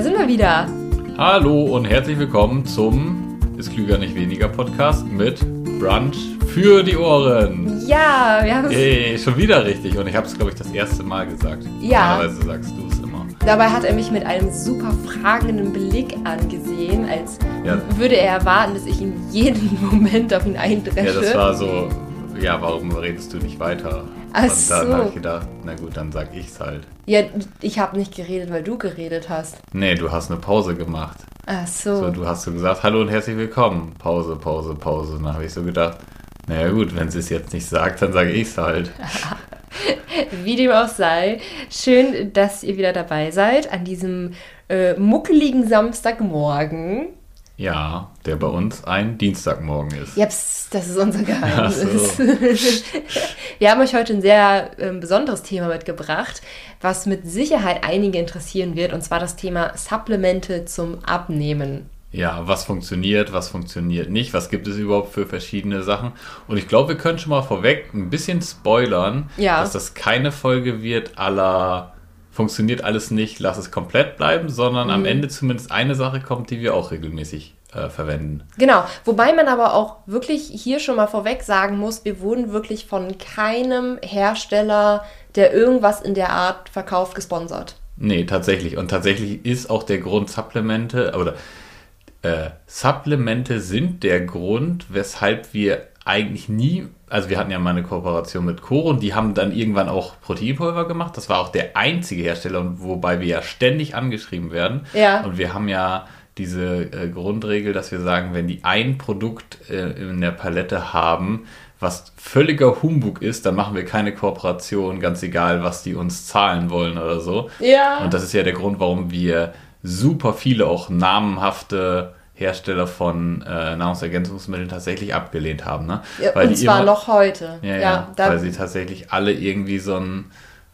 Da sind wir wieder. Hallo und herzlich willkommen zum Ist Klüger nicht weniger Podcast mit Brunch für die Ohren. Ja, wir haben es. Hey, schon wieder richtig und ich habe es, glaube ich, das erste Mal gesagt. Ja. Normalerweise sagst du es immer. Dabei hat er mich mit einem super fragenden Blick angesehen, als Ja. würde er erwarten, dass ich in jedem Moment auf ihn eindresche. Ja, das war so, ja, warum redest du nicht weiter? Ach und dann so. habe ich gedacht, na gut, dann sag ich's halt. Ja, ich habe nicht geredet, weil du geredet hast. Nee, du hast eine Pause gemacht. Ach so. So, du hast so gesagt, hallo und herzlich willkommen. Pause, Pause, Pause. Und dann habe ich so gedacht, naja gut, wenn sie es jetzt nicht sagt, dann sage ich's halt. Wie dem auch sei, schön, dass ihr wieder dabei seid an diesem äh, muckeligen Samstagmorgen. Ja, der bei uns ein Dienstagmorgen ist. Ja, pst, das ist unser Geheimnis. Ach Wir haben euch heute ein sehr ähm, besonderes Thema mitgebracht, was mit Sicherheit einige interessieren wird, und zwar das Thema Supplemente zum Abnehmen. Ja, was funktioniert, was funktioniert nicht, was gibt es überhaupt für verschiedene Sachen. Und ich glaube, wir können schon mal vorweg ein bisschen spoilern, Ja. dass das keine Folge wird aller funktioniert alles nicht, lass es komplett bleiben, sondern Mhm. am Ende zumindest eine Sache kommt, die wir auch regelmäßig äh, verwenden. Genau, wobei man aber auch wirklich hier schon mal vorweg sagen muss, wir wurden wirklich von keinem Hersteller, der irgendwas in der Art verkauft, gesponsert. Nee, tatsächlich. Und tatsächlich ist auch der Grund Supplemente, oder äh, Supplemente sind der Grund, weshalb wir eigentlich nie, also wir hatten ja mal eine Kooperation mit Coro und die haben dann irgendwann auch Proteinpulver gemacht. Das war auch der einzige Hersteller, und wobei wir ja ständig angeschrieben werden. Ja. Und wir haben ja diese äh, Grundregel, dass wir sagen, wenn die ein Produkt äh, in der Palette haben, was völliger Humbug ist, dann machen wir keine Kooperation, ganz egal, was die uns zahlen wollen oder so. Ja. Und das ist ja der Grund, warum wir super viele auch namenhafte Hersteller von äh, Nahrungsergänzungsmitteln tatsächlich abgelehnt haben. Ne? Ja, Weil und die zwar immer- noch heute. Ja, ja, da, weil sie tatsächlich alle irgendwie so einen,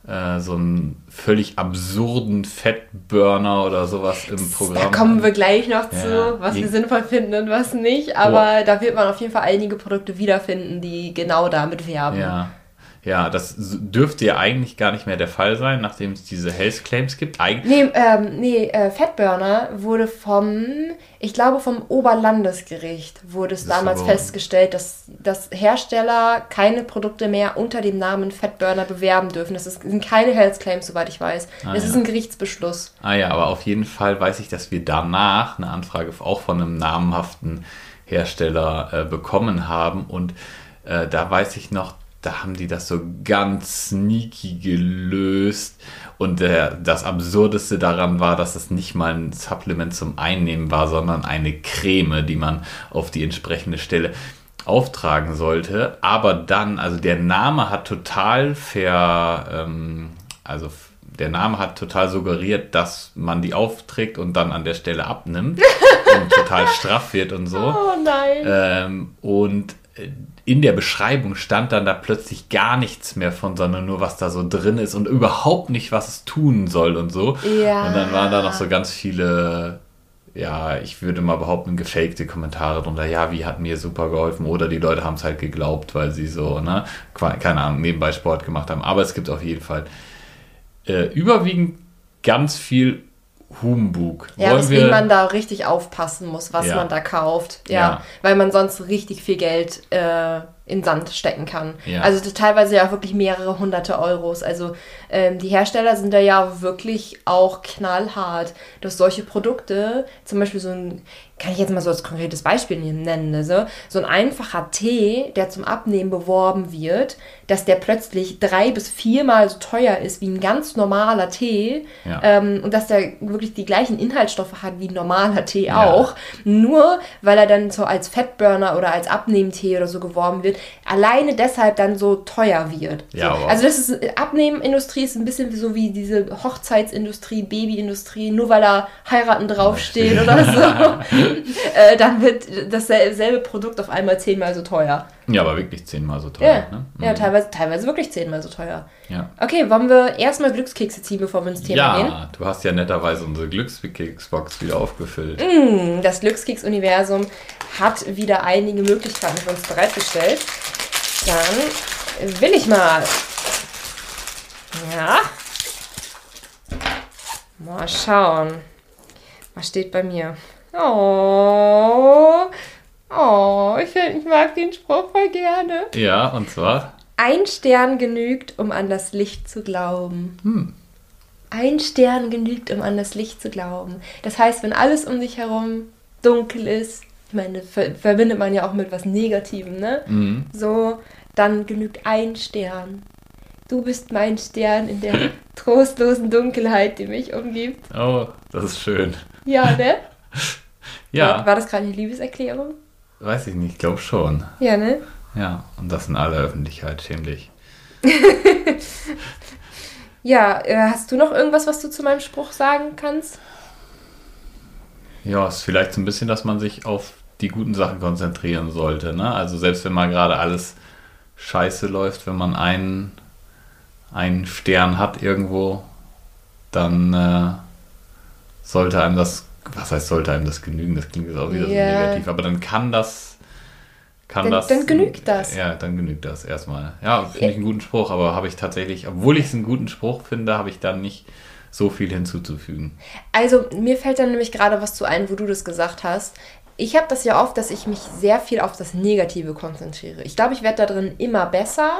äh, so einen völlig absurden Fettburner oder sowas im Programm Da kommen wir gleich noch Ja, zu, was wir sinnvoll finden und was nicht. Aber da wird man auf jeden Fall einige Produkte wiederfinden, die genau damit werben. Ja. Ja, das dürfte ja eigentlich gar nicht mehr der Fall sein, nachdem es diese Health Claims gibt. Eig Nee, ähm, nee äh, Fatburner wurde vom, ich glaube vom Oberlandesgericht wurde es Das damals festgestellt, dass, dass Hersteller keine Produkte mehr unter dem Namen Fatburner bewerben dürfen. Das ist, sind keine Health Claims, soweit ich weiß. Ah, das ja. ist ein Gerichtsbeschluss. Ah ja, aber auf jeden Fall weiß ich, dass wir danach eine Anfrage auch von einem namhaften Hersteller äh, bekommen haben. Und äh, da weiß ich noch, da haben die das so ganz sneaky gelöst. Und der, das Absurdeste daran war, dass es nicht mal ein Supplement zum Einnehmen war, sondern eine Creme, die man auf die entsprechende Stelle auftragen sollte. Aber dann, also der Name hat total ver, ähm, also der Name hat total suggeriert, dass man die aufträgt und dann an der Stelle abnimmt und total straff wird und so. Oh nein. Ähm, und äh, in der Beschreibung stand dann da plötzlich gar nichts mehr von, sondern nur, was da so drin ist und überhaupt nicht, was es tun soll und so. Ja. Und dann waren da noch so ganz viele, ja, ich würde mal behaupten, gefakte Kommentare drunter. Ja, wie hat mir super geholfen? Oder die Leute haben es halt geglaubt, weil sie so, ne, keine Ahnung, nebenbei Sport gemacht haben. Aber es gibt auf jeden Fall äh, überwiegend ganz viel Humbug. Ja, Wollen weswegen wir- man da richtig aufpassen muss, was Ja. man da kauft. Ja, Ja. weil man sonst richtig viel Geld äh, in Sand stecken kann. Ja. Also das teilweise ja wirklich mehrere hunderte Euros. Also ähm, die Hersteller sind da ja wirklich auch knallhart, dass solche Produkte, zum Beispiel so ein, kann ich jetzt mal so als konkretes Beispiel nennen, also so ein einfacher Tee, der zum Abnehmen beworben wird, dass der plötzlich drei bis viermal so teuer ist wie ein ganz normaler Tee Ja. ähm, und dass der wirklich die gleichen Inhaltsstoffe hat wie ein normaler Tee Ja. auch, nur weil er dann so als Fettburner oder als Abnehmtee oder so geworben wird, alleine deshalb dann so teuer wird. Ja, so. Also das ist Abnehmindustrie ist ein bisschen so wie diese Hochzeitsindustrie, Babyindustrie, nur weil da heiraten draufsteht oder so, äh, dann wird dasselbe Produkt auf einmal zehnmal so teuer. Ja, aber wirklich zehnmal so teuer. Ja, Ne? ja Mhm. teilweise, teilweise wirklich zehnmal so teuer. ja. Okay, wollen wir erstmal Glückskekse ziehen, bevor wir ins Thema gehen? Ja, du hast ja netterweise unsere Glückskeksbox wieder aufgefüllt. Das Glückskeks-Universum hat wieder einige Möglichkeiten für uns bereitgestellt. Dann will ich mal. Ja. Mal schauen. Was steht bei mir? Oh. Oh, ich, ich mag den Spruch voll gerne. Ja, und zwar? Ein Stern genügt, um an das Licht zu glauben. Hm. Ein Stern genügt, um an das Licht zu glauben. Das heißt, wenn alles um dich herum dunkel ist, ich meine, ver verbindet man ja auch mit was Negativem, ne? Mhm. So, dann genügt ein Stern. Du bist mein Stern in der trostlosen Dunkelheit, die mich umgibt. Oh, das ist schön. Ja, ne? Ja, War, war das gerade eine Liebeserklärung? Weiß ich nicht, ich glaube schon. Ja, ne? Ja, und das in aller Öffentlichkeit, schämlich. Ja, äh, hast du noch irgendwas, was du zu meinem Spruch sagen kannst? Ja, ist vielleicht so ein bisschen, dass man sich auf die guten Sachen konzentrieren sollte. Ne? Also selbst wenn mal gerade alles scheiße läuft, wenn man einen, einen Stern hat irgendwo, dann äh, sollte einem das, was heißt sollte einem das genügen? Das klingt jetzt auch wieder Ja. so negativ, aber dann kann das, kann Dann- das. dann genügt das. Ja, dann genügt das erstmal. Ja, finde ich einen guten Spruch, aber habe ich tatsächlich, obwohl ich es einen guten Spruch finde, habe ich dann nicht so viel hinzuzufügen. Also, mir fällt dann nämlich gerade was zu ein, wo du das gesagt hast. Ich habe das ja oft, dass ich mich sehr viel auf das Negative konzentriere. Ich glaube, ich werde da drin immer besser,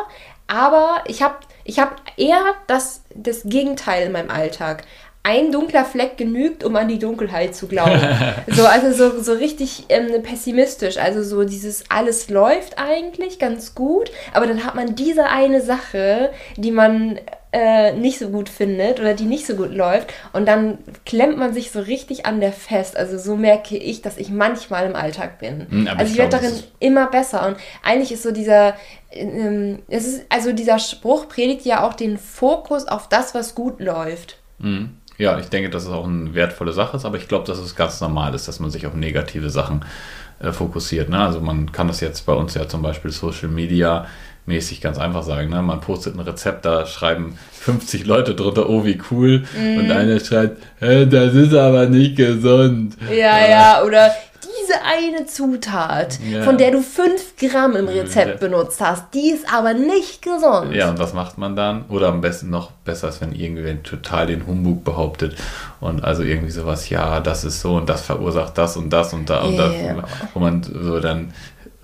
aber ich habe ich hab eher das, das Gegenteil in meinem Alltag. Ein dunkler Fleck genügt, um an die Dunkelheit zu glauben. so, also so, so richtig ähm, pessimistisch. Also so dieses alles läuft eigentlich ganz gut, aber dann hat man diese eine Sache, die man äh, nicht so gut findet oder die nicht so gut läuft und dann klemmt man sich so richtig an der fest. Also so merke ich, dass ich manchmal im Alltag bin. Hm, aber also ich ich werde darin immer besser und eigentlich ist so dieser ähm, es ist also dieser Spruch predigt ja auch den Fokus auf das, was gut läuft. Mhm. Ja, ich denke, dass es auch eine wertvolle Sache ist, aber ich glaube, dass es ganz normal ist, dass man sich auf negative Sachen äh, fokussiert. Ne? Also man kann das jetzt bei uns ja zum Beispiel Social Media mäßig ganz einfach sagen. Ne? Man postet ein Rezept, da schreiben 50 Leute drunter, oh wie cool. Mhm. Und einer schreibt, "Hä, das ist aber nicht gesund. Ja, Äh, ja, oder diese eine Zutat, Ja. von der du 5 Gramm im Rezept Ja. benutzt hast, die ist aber nicht gesund. Ja, und was macht man dann? Oder am besten noch besser ist, wenn irgendwer total den Humbug behauptet und also irgendwie sowas, ja, das ist so und das verursacht das und das und da und das, wo man so dann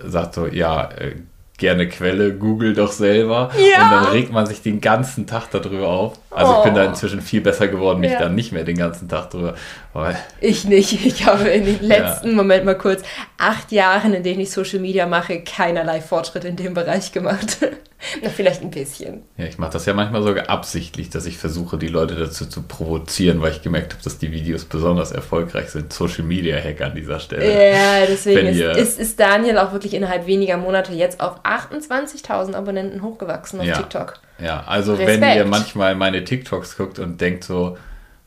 sagt so, ja, äh, gerne Quelle, google doch selber Ja. und dann regt man sich den ganzen Tag darüber auf. Also ich bin da Oh. inzwischen viel besser geworden, mich Ja. dann nicht mehr den ganzen Tag drüber, weil Ich nicht. Ich habe in den letzten, Moment mal kurz, acht Jahren, in denen ich Social Media mache, keinerlei Fortschritt in dem Bereich gemacht. Na, vielleicht ein bisschen. Ja, ich mache das ja manchmal sogar absichtlich, dass ich versuche, die Leute dazu zu provozieren, weil ich gemerkt habe, dass die Videos besonders erfolgreich sind. Social Media Hack an dieser Stelle. Ja, deswegen ist, ist, ist Daniel auch wirklich innerhalb weniger Monate jetzt auf 28.000 Abonnenten hochgewachsen auf Ja. TikTok. Ja, also Respekt. wenn ihr manchmal meine TikToks guckt und denkt so,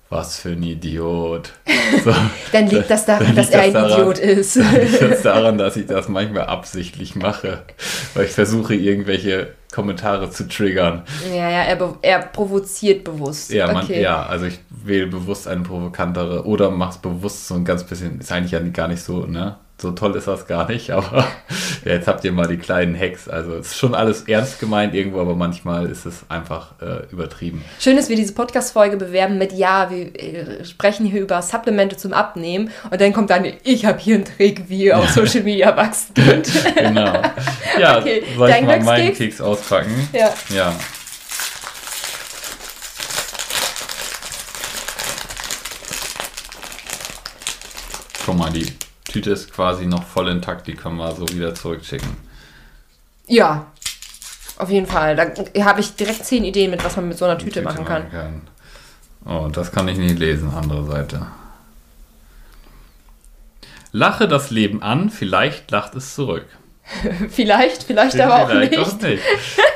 was für ein Idiot. So, Dann liegt das daran, dass er ein das daran- Idiot ist. Dann liegt das daran, dass ich das manchmal absichtlich mache, weil ich versuche, irgendwelche Kommentare zu triggern. Ja, ja, er, er provoziert bewusst. Ja, man, okay. ja, also ich wähle bewusst eine provokantere oder mach's bewusst so ein ganz bisschen, ist eigentlich ja gar nicht so, ne? So toll ist das gar nicht, aber ja, jetzt habt ihr mal die kleinen Hacks. Also es ist schon alles ernst gemeint irgendwo, aber manchmal ist es einfach äh, übertrieben. Schön, dass wir diese Podcast-Folge bewerben mit Ja, wir äh, sprechen hier über Supplemente zum Abnehmen und dann kommt dann, ich habe hier einen Trick, wie ihr auf Social Media wachsen könnt. Genau. Ja, Okay, soll ich mal meinen? Keks auspacken? ja. Ja. Guck mal, die Tüte ist quasi noch voll intakt, die können wir so wieder zurückschicken. ja, auf jeden Fall. Da habe ich direkt zehn Ideen mit, was man mit so einer Tüte, machen kann. Oh, das kann ich nicht lesen, andere Seite. Lache das Leben an, vielleicht lacht es zurück. Vielleicht, vielleicht aber auch Vielleicht nicht. nicht.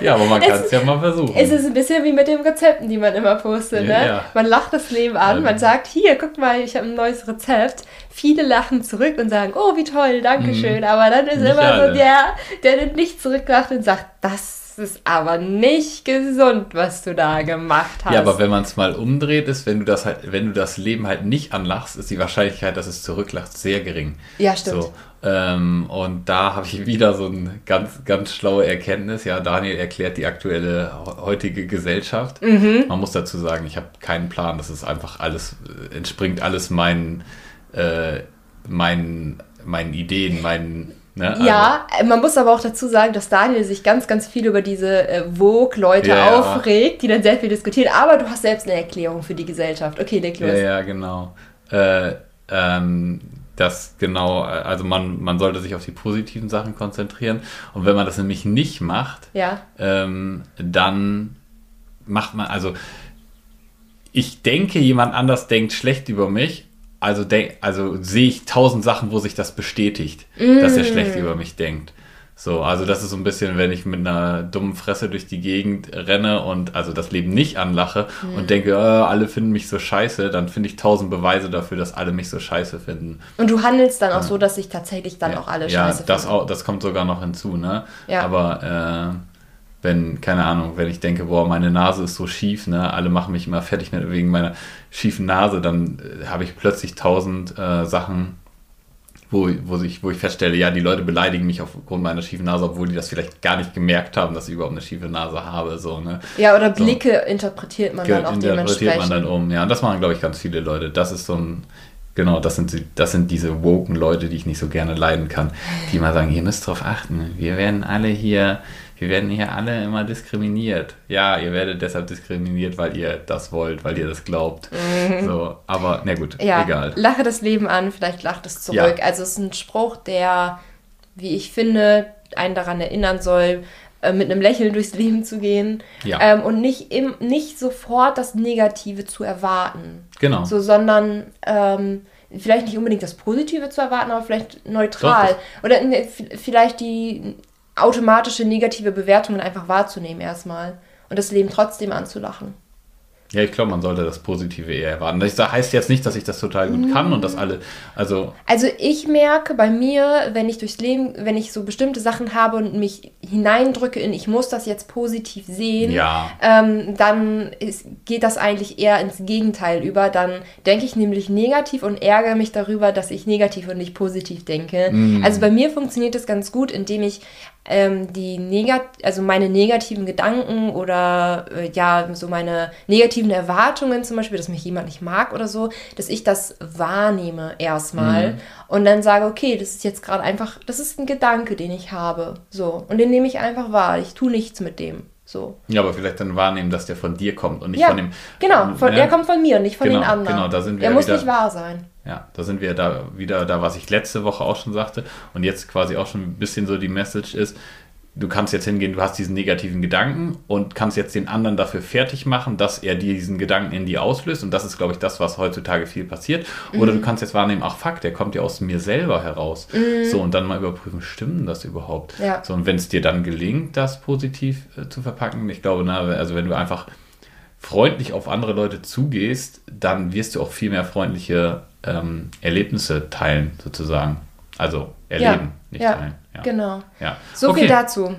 Ja, aber man kann es ja mal versuchen. Es ist ein bisschen wie mit den Rezepten, die man immer postet. Ja, Ne? ja. Man lacht das Leben an, Ja. man sagt, hier, guck mal, ich habe ein neues Rezept. Viele lachen zurück und sagen, oh, wie toll, danke schön. Aber dann ist Mhm. Nicht immer alle. so der, der nicht zurücklacht und sagt, das ist aber nicht gesund, was du da gemacht hast. Ja, aber wenn man es mal umdreht, ist, wenn du das halt, wenn du das Leben halt nicht anlachst, ist die Wahrscheinlichkeit, dass es zurücklacht, sehr gering. Ja, stimmt. So, ähm, und da habe ich wieder so eine ganz, ganz schlaue Erkenntnis. Ja, Daniel erklärt die aktuelle he- heutige Gesellschaft. Mhm. Man muss dazu sagen, ich habe keinen Plan. Das ist einfach alles, entspringt alles meinen äh, meinen, meinen Ideen, meinen. Ne? Ja, also, man muss aber auch dazu sagen, dass Daniel sich ganz, ganz viel über diese äh, Vogue-Leute Ja, aufregt, die dann sehr viel diskutieren. Aber du hast selbst eine Erklärung für die Gesellschaft. Okay, leg los. Ja, ja, genau. Äh, ähm, das genau, also man, man sollte sich auf die positiven Sachen konzentrieren. Und wenn man das nämlich nicht macht, Ja. ähm, dann macht man, also ich denke, jemand anders denkt schlecht über mich. Also, also sehe ich tausend Sachen, wo sich das bestätigt, dass er schlecht über mich denkt. So, also das ist so ein bisschen, wenn ich mit einer dummen Fresse durch die Gegend renne und also das Leben nicht anlache und denke, äh, alle finden mich so scheiße, dann finde ich tausend Beweise dafür, dass alle mich so scheiße finden. Und du handelst dann auch so, dass sich tatsächlich dann Ja, auch alle ja, scheiße das finden. auch, das kommt sogar noch hinzu, ne? Ja. Aber äh, wenn, keine Ahnung, wenn ich denke, boah, meine Nase ist so schief, ne, alle machen mich immer fertig mit, wegen meiner schiefen Nase, dann äh, habe ich plötzlich tausend äh, Sachen, wo, wo, ich, wo ich feststelle, ja, die Leute beleidigen mich aufgrund meiner schiefen Nase, obwohl die das vielleicht gar nicht gemerkt haben, dass ich überhaupt eine schiefe Nase habe, so, ne? Ja, oder So. Blicke interpretiert man dann auch interpretiert dementsprechend. man dann um. Ja, und das machen, glaube ich, ganz viele Leute. Das ist so ein, genau, das sind, das sind diese woken Leute, die ich nicht so gerne leiden kann, die immer sagen, ihr müsst drauf achten, wir werden alle hier, wir werden hier alle immer diskriminiert. Ja, ihr werdet deshalb diskriminiert, weil ihr das wollt, weil ihr das glaubt. So, aber, na gut, Mhm. ja, egal. lache das Leben an, vielleicht lacht es zurück. Ja. Also es ist ein Spruch, der, wie ich finde, einen daran erinnern soll, äh, mit einem Lächeln durchs Leben zu gehen Ja. ähm, und nicht, im, nicht sofort das Negative zu erwarten. Genau. So, sondern ähm, vielleicht nicht unbedingt das Positive zu erwarten, aber vielleicht neutral. Doch, Oder in, vielleicht die automatische negative Bewertungen einfach wahrzunehmen erstmal und das Leben trotzdem anzulachen. Ja, ich glaube, man sollte das Positive eher erwarten. Das heißt jetzt nicht, dass ich das total gut kann und dass alle, also Also ich merke bei mir, wenn ich durchs Leben, wenn ich so bestimmte Sachen habe und mich hineindrücke in, ich muss das jetzt positiv sehen, Ja. ähm, dann ist, geht das eigentlich eher ins Gegenteil über. Dann denke ich nämlich negativ und ärgere mich darüber, dass ich negativ und nicht positiv denke. Also bei mir funktioniert das ganz gut, indem ich ähm, die negat also meine negativen Gedanken oder äh, ja so meine negativen Erwartungen zum Beispiel, dass mich jemand nicht mag oder so, dass ich das wahrnehme erstmal und dann sage, okay, das ist jetzt gerade einfach, das ist ein Gedanke, den ich habe, so. Und den nehme ich einfach wahr. Ich tue nichts mit dem, so. ja, aber vielleicht dann wahrnehmen, dass der von dir kommt und nicht Ja, von dem. genau, von, ne? der kommt von mir und nicht von Genau, den anderen. genau, da sind wir der ja muss wieder- nicht wahr sein. Ja, da sind wir da wieder da, was ich letzte Woche auch schon sagte und jetzt quasi auch schon ein bisschen so die Message ist, du kannst jetzt hingehen, du hast diesen negativen Gedanken und kannst jetzt den anderen dafür fertig machen, dass er diesen Gedanken in dir auslöst und das ist, glaube ich, das, was heutzutage viel passiert. Oder du kannst jetzt wahrnehmen, ach fuck, der kommt ja aus mir selber heraus. So und dann mal überprüfen, stimmen das überhaupt? Ja. So und wenn es dir dann gelingt, das positiv äh, zu verpacken, ich glaube, na, also wenn du einfach freundlich auf andere Leute zugehst, dann wirst du auch viel mehr freundliche ähm, Erlebnisse teilen, sozusagen. Also erleben, nicht ja, teilen. Ja. genau. Ja. So okay. viel dazu.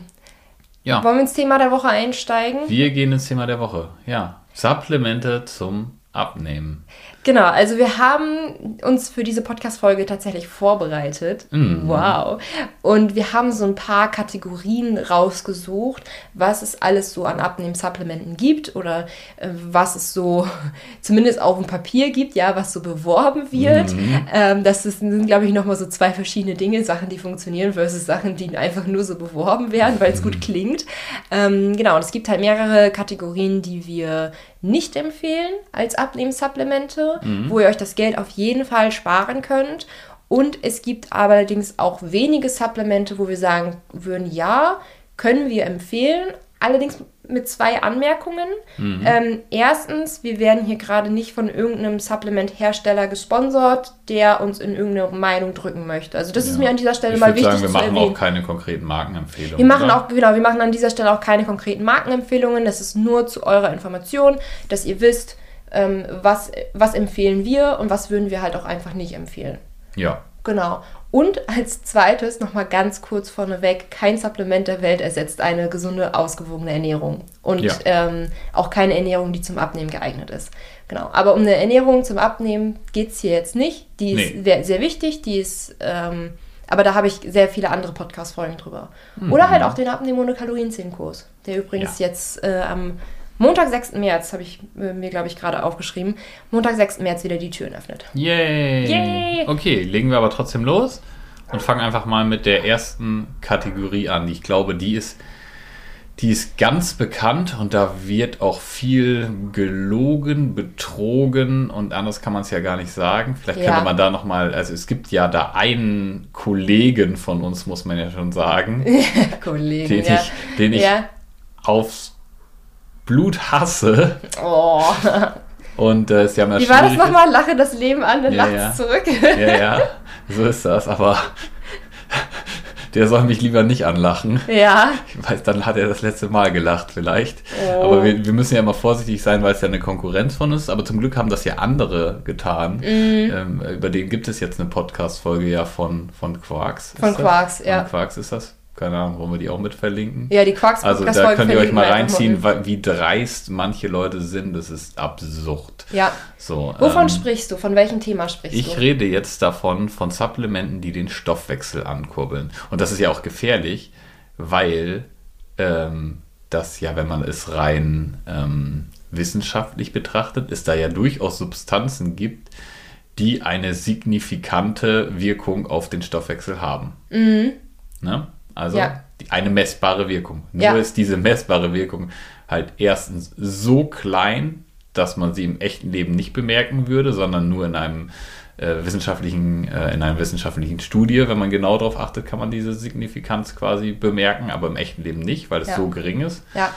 Ja. Wollen wir ins Thema der Woche einsteigen? Wir gehen ins Thema der Woche. Ja. Supplemente zum Abnehmen. Genau, also wir haben uns für diese Podcast-Folge tatsächlich vorbereitet. Mhm. Wow. Und wir haben so ein paar Kategorien rausgesucht, was es alles so an Abnehmen-Supplementen gibt oder äh, was es so zumindest auf dem Papier gibt, ja, was so beworben wird. Mhm. Ähm, das ist- sind, glaube ich, nochmal so zwei verschiedene Dinge, Sachen, die funktionieren versus Sachen, die einfach nur so beworben werden, weil es gut klingt. Ähm, genau, und es gibt halt mehrere Kategorien, die wir nicht empfehlen als Abnehmenssupplemente, wo ihr euch das Geld auf jeden Fall sparen könnt. Und es gibt allerdings auch wenige Supplemente, wo wir sagen würden, ja, können wir empfehlen. Allerdings mit zwei Anmerkungen. Ähm, erstens, wir werden hier gerade nicht von irgendeinem Supplement-Hersteller gesponsert, der uns in irgendeine Meinung drücken möchte. Also das ist mir an dieser Stelle Ich mal würde wichtig sagen, wir zu machen erwähnen. auch keine konkreten Markenempfehlungen. Wir machen oder? auch, genau, wir machen an dieser Stelle auch keine konkreten Markenempfehlungen. Das ist nur zu eurer Information, dass ihr wisst, ähm, was, was empfehlen wir und was würden wir halt auch einfach nicht empfehlen. Ja. Genau. Und als zweites nochmal ganz kurz vorneweg, kein Supplement der Welt ersetzt eine gesunde, ausgewogene Ernährung. Und Ja. ähm, auch keine Ernährung, die zum Abnehmen geeignet ist. Genau. Aber um eine Ernährung zum Abnehmen geht es hier jetzt nicht. Die ist Nee. sehr, sehr wichtig, die ist, ähm, aber da habe ich sehr viele andere Podcast-Folgen drüber. Mhm. Oder halt auch den Abnehmen ohne Kalorien-10-Kurs, der übrigens Ja. jetzt äh, am Montag, 6. März, habe ich äh, mir, glaube ich, gerade aufgeschrieben. Montag, 6. März wieder die Türen öffnet. Yay! Yay! Okay, legen wir aber trotzdem los und fangen einfach mal mit der ersten Kategorie an. Ich glaube, die ist, die ist ganz bekannt und da wird auch viel gelogen, betrogen und anders kann man es ja gar nicht sagen. Vielleicht Ja. könnte man da nochmal, also es gibt ja da einen Kollegen von uns, muss man ja schon sagen, Kollegen, den ja. ich, den ich ja. aufs Blut hasse. Oh. Und äh, es ja mal Wie war das nochmal? Lache das Leben an, dann Ja, lacht ja. es zurück. Ja, ja, so ist das, aber der soll mich lieber nicht anlachen. ja. Ich weiß, dann hat er das letzte Mal gelacht vielleicht. Oh. Aber wir, wir müssen ja immer vorsichtig sein, weil es ja eine Konkurrenz von ist. Aber zum Glück haben das ja andere getan. Mhm. Ähm, über den gibt es jetzt eine Podcast-Folge ja von, von Quarks. Von das? Quarks, ja. Von Quarks ist das? Keine Ahnung, wollen wir die auch mit verlinken? Ja, die Quarks Also da könnt ihr euch mal reinziehen, wie dreist manche Leute sind. Das ist absurd. Ja. So, Wovon ähm, sprichst du? Von welchem Thema sprichst ich du? rede jetzt davon, von Supplementen, die den Stoffwechsel ankurbeln. Und das ist ja auch gefährlich, weil ähm, das ja, wenn man es rein ähm, wissenschaftlich betrachtet, es da ja durchaus Substanzen gibt, die eine signifikante Wirkung auf den Stoffwechsel haben. Ne? Also. Ja. die, eine messbare Wirkung. Nur Ja. ist diese messbare Wirkung halt erstens so klein, dass man sie im echten Leben nicht bemerken würde, sondern nur in einem äh, wissenschaftlichen, äh, in einer wissenschaftlichen Studie, wenn man genau darauf achtet, kann man diese Signifikanz quasi bemerken, aber im echten Leben nicht, weil es Ja. so gering ist. Ja.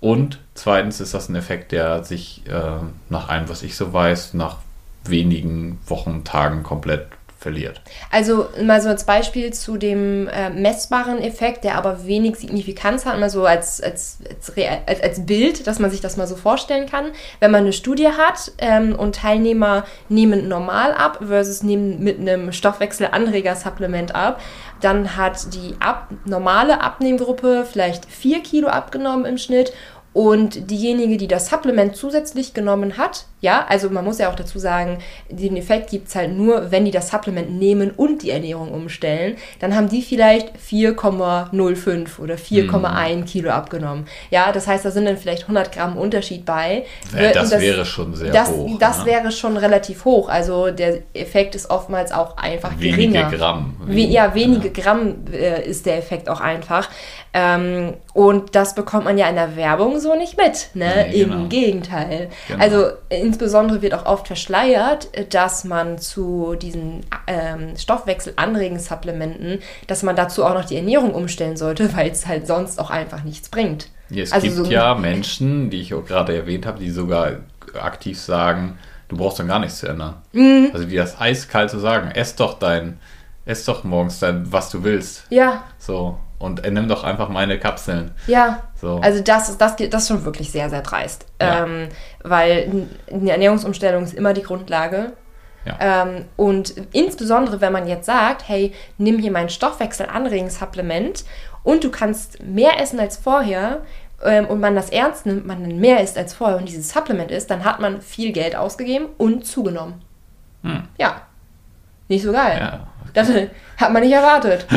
Und zweitens ist das ein Effekt, der sich äh, nach allem, was ich so weiß, nach wenigen Wochen, Tagen komplett verliert. Also mal so als Beispiel zu dem äh, messbaren Effekt, der aber wenig Signifikanz hat, mal so als, als, als, als, als Bild, dass man sich das mal so vorstellen kann. Wenn man eine Studie hat ähm, und Teilnehmer nehmen normal ab versus nehmen mit einem Stoffwechselanreger-Supplement ab, dann hat die ab, normale Abnehmgruppe vielleicht 4 Kilo abgenommen im Schnitt und diejenige, die das Supplement zusätzlich genommen hat, ja, also man muss ja auch dazu sagen, den Effekt gibt es halt nur, wenn die das Supplement nehmen und die Ernährung umstellen, dann haben die vielleicht 4,05 oder 4,1 Kilo abgenommen. Ja, das heißt, da sind dann vielleicht 100 Gramm Unterschied bei. Äh, Das, Und wäre schon sehr das, hoch. das ne? wäre schon relativ hoch. Also der Effekt ist oftmals auch einfach wenige geringer. Gramm. We ja, wenige Gramm äh, ist der Effekt auch einfach. Ähm, und das bekommt man ja in der Werbung so nicht mit. Ne? Nee, genau. Im Gegenteil. Genau. Also insbesondere wird auch oft verschleiert, dass man zu diesen ähm, stoffwechselanregenden Supplementen, dass man dazu auch noch die Ernährung umstellen sollte, weil es halt sonst auch einfach nichts bringt. Es Also gibt so- ja Menschen, die ich auch gerade erwähnt habe, die sogar aktiv sagen, du brauchst dann gar nichts zu ändern. Mhm. Also die das eiskalt zu sagen, ess doch dein, ess doch morgens dein, was du willst. Ja, So. Und äh, nimm doch einfach meine Kapseln. Ja, So. also das, ist- das, geht- das ist schon wirklich sehr, sehr dreist. Ja. Ähm, weil eine Ernährungsumstellung ist immer die Grundlage. Ja. Ähm, und insbesondere, wenn man jetzt sagt, hey, nimm hier mein Stoffwechselanregungssupplement und du kannst mehr essen als vorher ähm, und man das ernst nimmt, man dann mehr isst als vorher und dieses Supplement ist, dann hat man viel Geld ausgegeben und zugenommen. Hm. Ja. Nicht so geil. Ja. Das hat man nicht erwartet.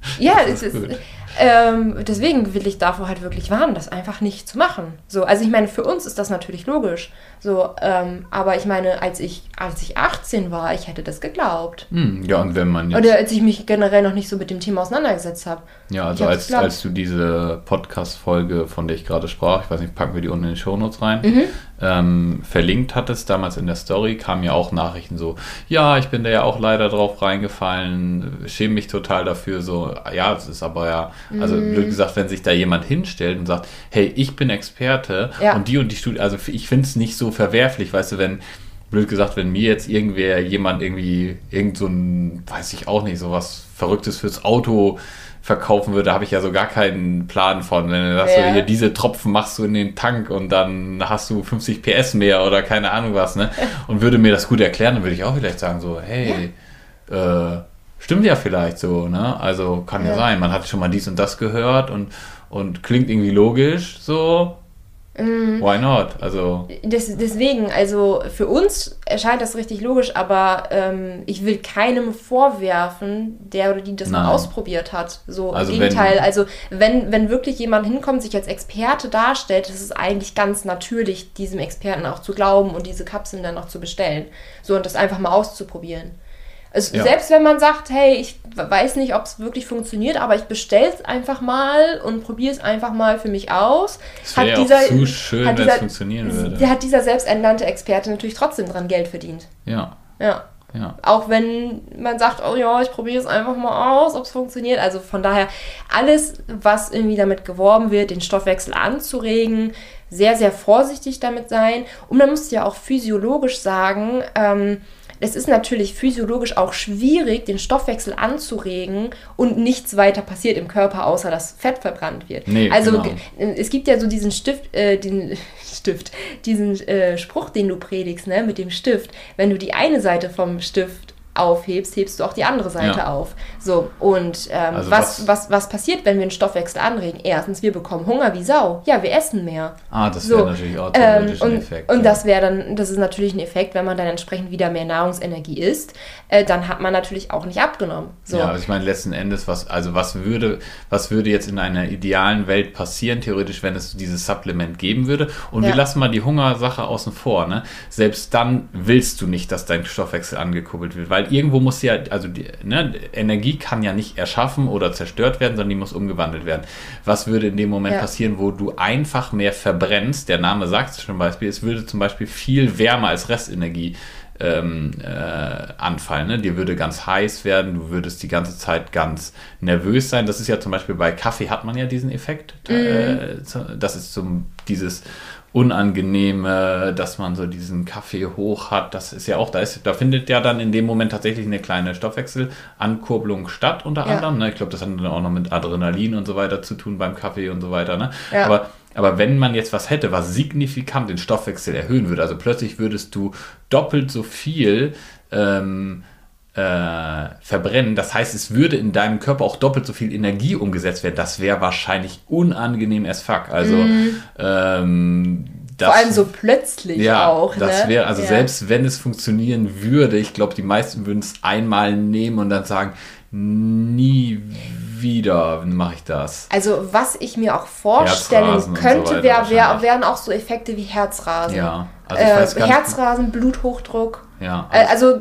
ja, Das ist ist, ähm, deswegen will ich davor halt wirklich warnen, das einfach nicht zu machen. So, also ich meine, für uns ist das natürlich logisch. So, ähm, aber ich meine, als ich, als ich 18 war, ich hätte das geglaubt. Hm, ja, und wenn man jetzt, Oder als ich mich generell noch nicht so mit dem Thema auseinandergesetzt habe. ja, also als, geglaubt. als du diese Podcast-Folge, von der ich gerade sprach, ich weiß nicht, packen wir die unten in die Shownotes rein, Mhm. Ähm, verlinkt hattest, damals in der Story, kamen ja auch Nachrichten so, ja, ich bin da ja auch leider drauf reingefallen, schäme mich total dafür, so, ja, es ist aber ja, also Mhm. blöd gesagt, wenn sich da jemand hinstellt und sagt, hey, ich bin Experte Ja. und die und die Studie, also ich finde es nicht so verwerflich, weißt du, wenn, blöd gesagt, wenn mir jetzt irgendwer, jemand irgendwie, irgend so ein, weiß ich auch nicht, so was Verrücktes fürs Auto verkaufen würde, habe ich ja so gar keinen Plan von. Wenn du sagst, Ja. so, hier diese Tropfen machst du in den Tank und dann hast du 50 PS mehr oder keine Ahnung was, ne? Und würde mir das gut erklären, dann würde ich auch vielleicht sagen, so, hey, äh, stimmt ja vielleicht so, ne? Also kann ja. Ja. sein. Man hat schon mal dies und das gehört und, und klingt irgendwie logisch, so. Mhm. Why not? Also, Des, deswegen, also für uns erscheint das richtig logisch, aber ähm, ich will keinem vorwerfen, der oder die das Nein. mal ausprobiert hat. So Also im wenn- Gegenteil, also wenn, wenn wirklich jemand hinkommt, sich als Experte darstellt, ist es eigentlich ganz natürlich, diesem Experten auch zu glauben und diese Kapseln dann auch zu bestellen. So und das einfach mal auszuprobieren. Also Ja. Selbst wenn man sagt, hey, ich weiß nicht, ob es wirklich funktioniert, aber ich bestelle es einfach mal und probiere es einfach mal für mich aus. es wäre ja auch zu schön, hat wenn dieser- es funktionieren würde. der hat dieser selbsternannte Experte natürlich trotzdem dran Geld verdient. Ja, Ja. ja. Auch wenn man sagt, oh ja, ich probiere es einfach mal aus, ob es funktioniert. Also von daher, alles, was irgendwie damit geworben wird, den Stoffwechsel anzuregen, sehr, sehr vorsichtig damit sein. Und man muss ja auch physiologisch sagen, ähm, es ist natürlich physiologisch auch schwierig, den Stoffwechsel anzuregen und nichts weiter passiert im Körper, außer dass Fett verbrannt wird. Nee, also genau. ge- es gibt ja so diesen Stift, äh, den Stift, diesen äh, Spruch, den du predigst, ne, mit dem Stift. Wenn du die eine Seite vom Stift aufhebst, hebst du auch die andere Seite Ja. auf. So, und ähm, Also was, was- was, was passiert, wenn wir den Stoffwechsel anregen? Erstens, wir bekommen Hunger wie Sau. Ja, wir essen mehr. Ah, das So, wäre natürlich auch Ähm, ein Effekt. und ja. das wäre dann, das ist natürlich ein Effekt, wenn man dann entsprechend wieder mehr Nahrungsenergie isst, äh, dann hat man natürlich auch nicht abgenommen. So. Ja, also ich meine, letzten Endes, was, also was würde, was würde jetzt in einer idealen Welt passieren, theoretisch, wenn es dieses Supplement geben würde? Und wir Ja. lassen mal die Hungersache außen vor, ne? Selbst dann willst du nicht, dass dein Stoffwechsel angekurbelt wird, weil irgendwo muss ja, also die, ne, Energie kann ja nicht erschaffen oder zerstört werden, sondern die muss umgewandelt werden. Was würde in dem Moment Ja. passieren, wo du einfach mehr verbrennst? Der Name sagt es schon Beispiel, es würde zum Beispiel viel wärmer als Restenergie ähm, äh, anfallen. Ne? Dir würde ganz heiß werden, du würdest die ganze Zeit ganz nervös sein. Das ist ja zum Beispiel bei Kaffee hat man ja diesen Effekt. Äh, so- das ist zum dieses Unangenehme, dass man so diesen Kaffee hoch hat. Das ist ja auch, da, ist, da findet ja dann in dem Moment tatsächlich eine kleine Stoffwechselankurbelung statt, unter Ja. anderem. Ne? Ich glaube, das hat dann auch noch mit Adrenalin und so weiter zu tun beim Kaffee und so weiter. Ne? Ja. Aber aber wenn man jetzt was hätte, was signifikant den Stoffwechsel erhöhen würde, also plötzlich würdest du doppelt so viel ähm, äh, verbrennen, das heißt, es würde in deinem Körper auch doppelt so viel Energie umgesetzt werden, das wäre wahrscheinlich unangenehm as fuck. Also ähm, das. Vor allem so plötzlich ja, auch. das ne? wäre, also ja. selbst wenn es funktionieren würde, ich glaube, die meisten würden es einmal nehmen und dann sagen, nie wieder mache ich das. Also was ich mir auch vorstellen so könnte, weiter wär, wär, wären auch so Effekte wie Herzrasen. Ja, also äh, Herzrasen, Bluthochdruck. Ja, Äh, Also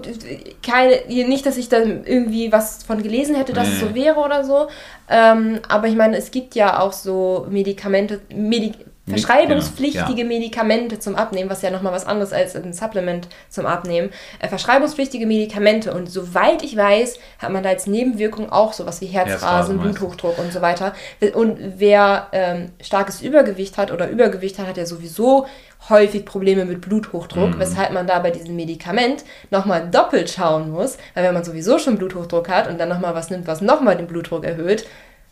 keine, nicht, dass ich da irgendwie was von gelesen hätte, dass es Nee. so wäre oder so. Ähm, aber ich meine, es gibt ja auch so Medikamente, Medi Medi- verschreibungspflichtige genau, ja. Medikamente zum Abnehmen, was ja nochmal was anderes als ein Supplement zum Abnehmen. Äh, verschreibungspflichtige Medikamente und soweit ich weiß, hat man da als Nebenwirkung auch sowas wie Herzrasen. Bluthochdruck und so weiter. Und wer ähm, starkes Übergewicht hat oder Übergewicht hat, hat ja sowieso häufig Probleme mit Bluthochdruck, Mhm. weshalb man da bei diesem Medikament nochmal doppelt schauen muss, weil wenn man sowieso schon Bluthochdruck hat und dann nochmal was nimmt, was nochmal den Blutdruck erhöht,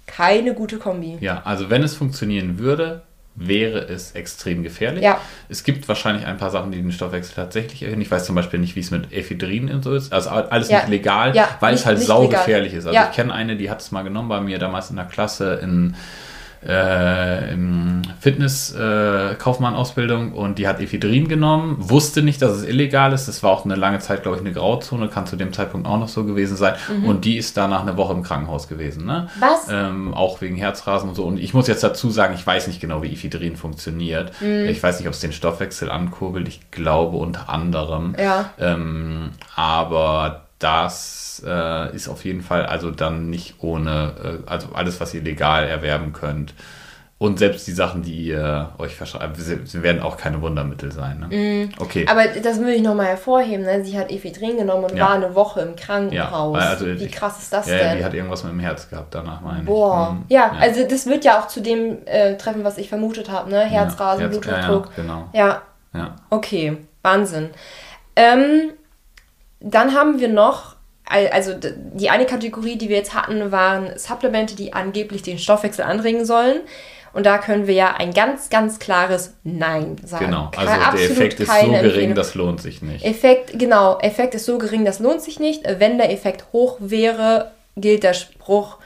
keine gute Kombi. Ja, also wenn es funktionieren würde, wäre es extrem gefährlich. Ja. Es gibt wahrscheinlich ein paar Sachen, die den Stoffwechsel tatsächlich erhöhen. Ich weiß zum Beispiel nicht, wie es mit Ephedrin und so ist. Also alles Ja. nicht legal, Ja, weil nicht- es halt saugefährlich ist. Also ich kenne eine, die hat es mal genommen bei mir damals in der Klasse in äh, im Fitness-Kaufmann-Ausbildung und die hat Ephedrin genommen, wusste nicht, dass es illegal ist. Das war auch eine lange Zeit, glaube ich, eine Grauzone, kann zu dem Zeitpunkt auch noch so gewesen sein. Und die ist danach eine Woche im Krankenhaus gewesen. Ne? Was? Ähm, auch wegen Herzrasen und so. Und ich muss jetzt dazu sagen, ich weiß nicht genau, wie Ephedrin funktioniert. Mhm. Ich weiß nicht, ob es den Stoffwechsel ankurbelt. Ich glaube unter anderem. Ja. Ähm, aber das äh, ist auf jeden Fall also dann nicht ohne, äh, also alles, was ihr legal erwerben könnt. Und selbst die Sachen, die ihr euch verschreibt, sie, werden auch keine Wundermittel sein. Ne? Okay. Mhm. Aber das würde ich nochmal hervorheben. Ne? Sie hat Ephedrin genommen und Ja. war eine Woche im ja, Krankenhaus. weil also Wie ich- krass ist das ja, denn? Die hat irgendwas mit dem Herz gehabt danach, meine Boah. ich. Hm, Ja, also das wird ja auch zu dem äh, treffen, was ich vermutet habe. Ne? Herzrasen, Herz- Bluthochdruck. Ja, ja, genau. ja, Ja. Okay, Wahnsinn. Ähm, dann haben wir noch, al- also die eine Kategorie, die wir jetzt hatten, waren Supplemente, die angeblich den Stoffwechsel anregen sollen. Und da können wir ja ein ganz, ganz klares Nein sagen. Genau, also der absolut Effekt ist so gering, das lohnt sich nicht. Effekt, genau, Effekt ist so gering, das lohnt sich nicht. Wenn der Effekt hoch wäre, gilt der Spruch,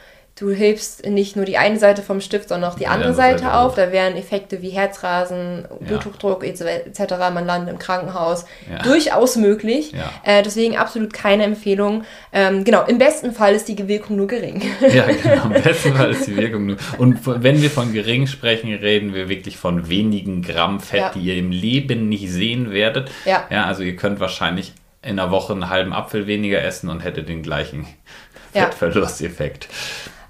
du hebst nicht nur die eine Seite vom Stift, sondern auch die andere Seite Seite auf. Da wären Effekte wie Herzrasen, Bluthochdruck etc. Man landet im Krankenhaus. Ja. Durchaus möglich. Ja. Äh, deswegen absolut keine Empfehlung. Ähm, genau, im besten Fall ist die Wirkung nur gering. Ja, genau. Am besten Fall ist die Wirkung nur. Und wenn wir von gering sprechen, reden wir wirklich von wenigen Gramm Fett, Ja. die ihr im Leben nicht sehen werdet. Ja. ja. Also ihr könnt wahrscheinlich in einer Woche einen halben Apfel weniger essen und hättet den gleichen Ja.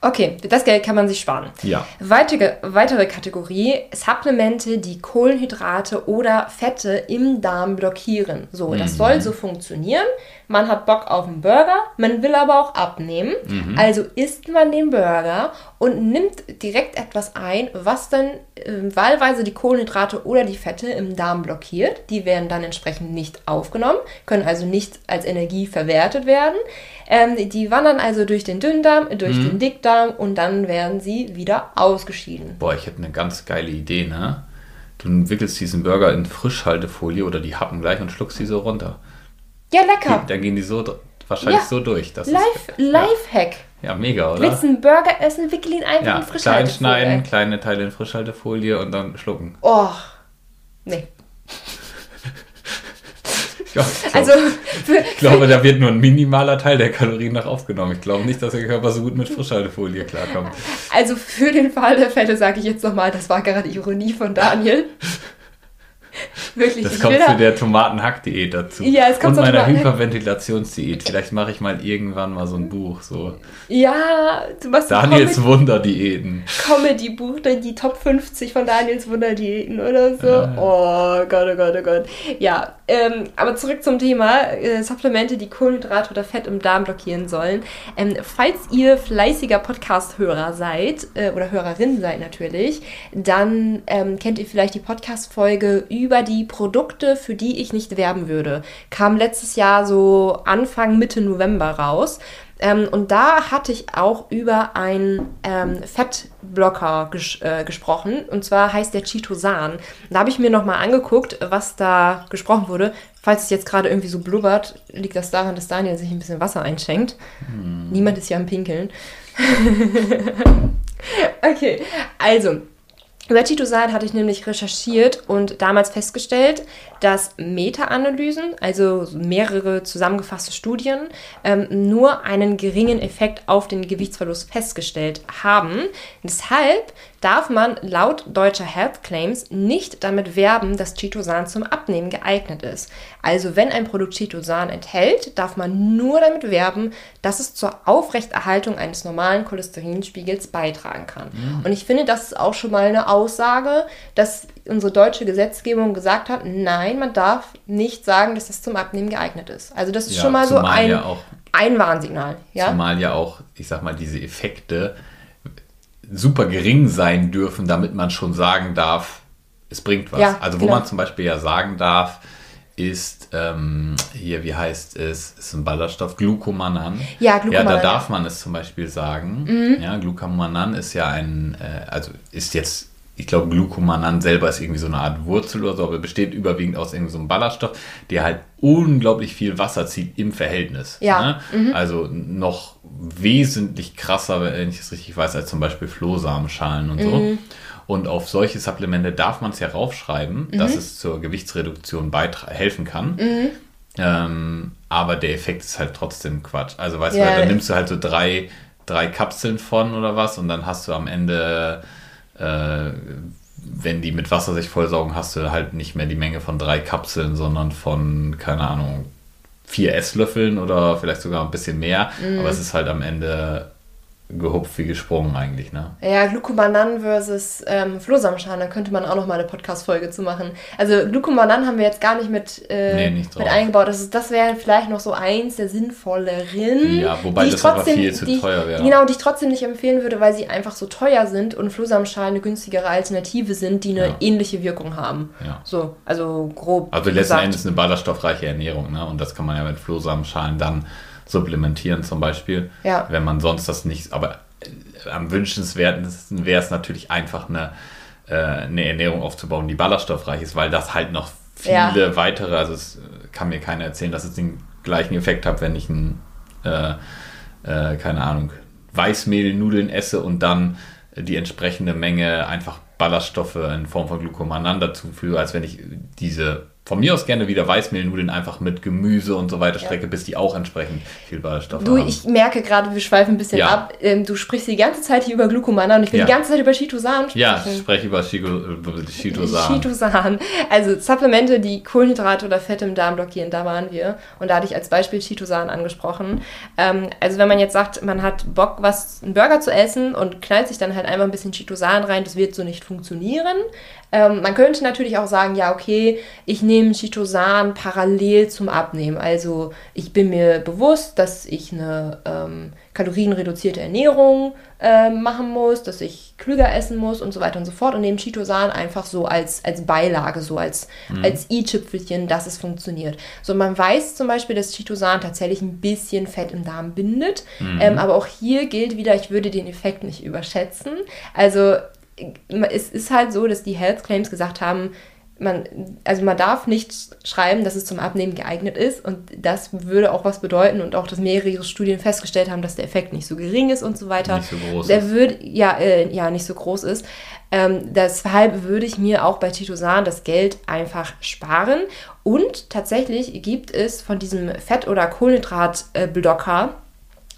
Okay, das Geld kann man sich sparen. Ja. Weitere, weitere Kategorie, Supplemente, die Kohlenhydrate oder Fette im Darm blockieren. So, das soll so funktionieren. Man hat Bock auf einen Burger, man will aber auch abnehmen. Also isst man den Burger und nimmt direkt etwas ein, was dann äh, wahlweise die Kohlenhydrate oder die Fette im Darm blockiert. Die werden dann entsprechend nicht aufgenommen, können also nicht als Energie verwertet werden. Ähm, die wandern also durch den Dünndarm, durch den Dickdarm und dann werden sie wieder ausgeschieden. Boah, ich hätte eine ganz geile Idee, ne? Du wickelst diesen Burger in Frischhaltefolie oder die Happen gleich und schluckst die so runter. Ja, lecker. Dann gehen die so wahrscheinlich Ja. so durch. Das Life, ist, Lifehack. ja, mega, oder? einen Burger essen, wickel ihn einfach Ja, in klein Frischhaltefolie. schneiden, kleine Teile in Frischhaltefolie und dann schlucken. Oh, nee. Ja, ich glaub, Also, für, ich glaube, da wird nur ein minimaler Teil der Kalorien noch aufgenommen. Ich glaube nicht, dass der Körper so gut mit Frischhaltefolie klarkommt. also für den Fall der Fälle sage ich jetzt nochmal, das war gerade Ironie von Daniel. Wirklich, Das kommt zu der Tomatenhack-Diät dazu. Ja, es kommt Und meiner Hyperventilationsdiät. Vielleicht mache ich mal irgendwann mal so ein Buch. So Ja, du machst Daniels Comedy- Wunderdiäten. Comedy-Buch, dann die Top 50 von Daniels Wunderdiäten oder so. Oh Gott, oh Gott, oh Gott. Ja, ähm, aber zurück zum Thema äh, Supplemente, die Kohlenhydrate oder Fett im Darm blockieren sollen. Ähm, falls ihr fleißiger Podcast-Hörer seid, äh, oder Hörerin seid natürlich, dann ähm, kennt ihr vielleicht die Podcast-Folge über die Produkte, für die ich nicht werben würde. Kam letztes Jahr so Anfang, Mitte November raus. Ähm, und da hatte ich auch über einen ähm, Fettblocker ges äh, gesprochen. Und zwar heißt der Chitosan. Da habe ich mir nochmal angeguckt, was da gesprochen wurde. Falls es jetzt gerade irgendwie so blubbert, liegt das daran, dass Daniel sich ein bisschen Wasser einschenkt. Niemand ist hier am Pinkeln. okay, also. Über Chitosan hatte ich nämlich recherchiert und damals festgestellt, dass Meta-Analysen, also mehrere zusammengefasste Studien, ähm, nur einen geringen Effekt auf den Gewichtsverlust festgestellt haben. Deshalb darf man laut deutscher Health Claims nicht damit werben, dass Chitosan zum Abnehmen geeignet ist. Also wenn ein Produkt Chitosan enthält, darf man nur damit werben, dass es zur Aufrechterhaltung eines normalen Cholesterinspiegels beitragen kann. Und ich finde, das ist auch schon mal eine Aussage, dass unsere deutsche Gesetzgebung gesagt hat, nein, man darf nicht sagen, dass das zum Abnehmen geeignet ist. Also das ist Ja, schon mal so ein, ja auch- ein Warnsignal. Ja? Zumal ja auch, ich sag mal, diese Effekte super gering sein dürfen, damit man schon sagen darf, es bringt was. Ja, also wo genau. man zum Beispiel ja sagen darf, ist ähm, hier, wie heißt es, ist ein Ballaststoff, Glucomanan. Ja, Glucomanan, Ja, da darf man es zum Beispiel sagen. Mhm. Ja, Glucomanan ist ja ein, äh, also ist jetzt, ich glaube, Glucomanan selber ist irgendwie so eine Art Wurzel oder so, aber besteht überwiegend aus irgendwie so einem Ballaststoff, der halt unglaublich viel Wasser zieht im Verhältnis. Ja, Mhm. Ne? Also noch wesentlich krasser, wenn ich es richtig weiß, als zum Beispiel Flohsamenschalen und so. Mhm. Und auf solche Supplemente darf man es ja raufschreiben, Mhm. dass es zur Gewichtsreduktion helfen kann. Ähm, aber der Effekt ist halt trotzdem Quatsch. Also weißt Ja. du, da nimmst du halt so drei, drei Kapseln von oder was und dann hast du am Ende, äh, wenn die mit Wasser sich vollsaugen, hast du halt nicht mehr die Menge von drei Kapseln, sondern von, keine Ahnung, vier Esslöffeln oder vielleicht sogar ein bisschen mehr. Mhm. Aber es ist halt am Ende gehupft wie gesprungen eigentlich, ne? Ja, Glucomanan versus ähm, Flohsamenschalen, da könnte man auch noch mal eine Podcast-Folge zu machen. Also Glucomanan haben wir jetzt gar nicht mit, äh, Nee, nicht mit eingebaut. Das, ist, das wäre vielleicht noch so eins der sinnvolleren. Ja, wobei das aber viel zu die ich- teuer wäre. Genau, die ich trotzdem nicht empfehlen würde, weil sie einfach so teuer sind und Flohsamenschalen eine günstigere Alternative sind, die eine Ja. ähnliche Wirkung haben. Ja. So, also grob Also letzten gesagt. Endes eine ballaststoffreiche Ernährung, ne? Und das kann man ja mit Flohsamenschalen dann supplementieren zum Beispiel. Ja. Wenn man sonst das nicht, aber äh, am wünschenswertesten wäre es natürlich einfach eine, äh, eine Ernährung aufzubauen, die ballaststoffreich ist, weil das halt noch viele Ja. weitere, also es äh, kann mir keiner erzählen, dass es den gleichen Effekt hat, wenn ich ein, äh, äh, keine Ahnung, Weißmehlnudeln esse und dann die entsprechende Menge einfach Ballaststoffe in Form von Glucomanan dazu führe, als wenn ich diese von mir aus gerne wieder Weißmehlnudeln einfach mit Gemüse und so weiter strecke, ja. bis die auch entsprechend viel Ballaststoffe du, haben. Du, ich merke gerade, wir schweifen ein bisschen ja. ab. Ähm, du sprichst die ganze Zeit hier über Glucomannan und ich will ja. die ganze Zeit über Chitosan sprechen. Ja, ich spreche über Chitosan. Chitosan. Also Supplemente, die Kohlenhydrate oder Fette im Darm blockieren, da waren wir. Und da hatte ich als Beispiel Chitosan angesprochen. Ähm, also wenn man jetzt sagt, man hat Bock, was einen Burger zu essen und knallt sich dann halt einfach ein bisschen Chitosan rein, das wird so nicht funktionieren. Ähm, man könnte natürlich auch sagen, ja, okay, ich nehme Chitosan parallel zum Abnehmen. Also ich bin mir bewusst, dass ich eine ähm, kalorienreduzierte Ernährung äh, machen muss, dass ich klüger essen muss und so weiter und so fort und nehme Chitosan einfach so als, als Beilage, so als, mhm. als i-Tüpfelchen, dass es funktioniert. So, man weiß zum Beispiel, dass Chitosan tatsächlich ein bisschen Fett im Darm bindet, mhm. ähm, aber auch hier gilt wieder, ich würde den Effekt nicht überschätzen. Also es ist halt so, dass die Health Claims gesagt haben, man, also man darf nicht schreiben, dass es zum Abnehmen geeignet ist und das würde auch was bedeuten und auch, dass mehrere Studien festgestellt haben, dass der Effekt nicht so gering ist und so weiter. Nicht so groß der ist. Würde, ja, äh, ja, nicht so groß ist. Ähm, deshalb würde ich mir auch bei Titosan das Geld einfach sparen und tatsächlich gibt es von diesem Fett- oder Kohlenhydratblocker äh,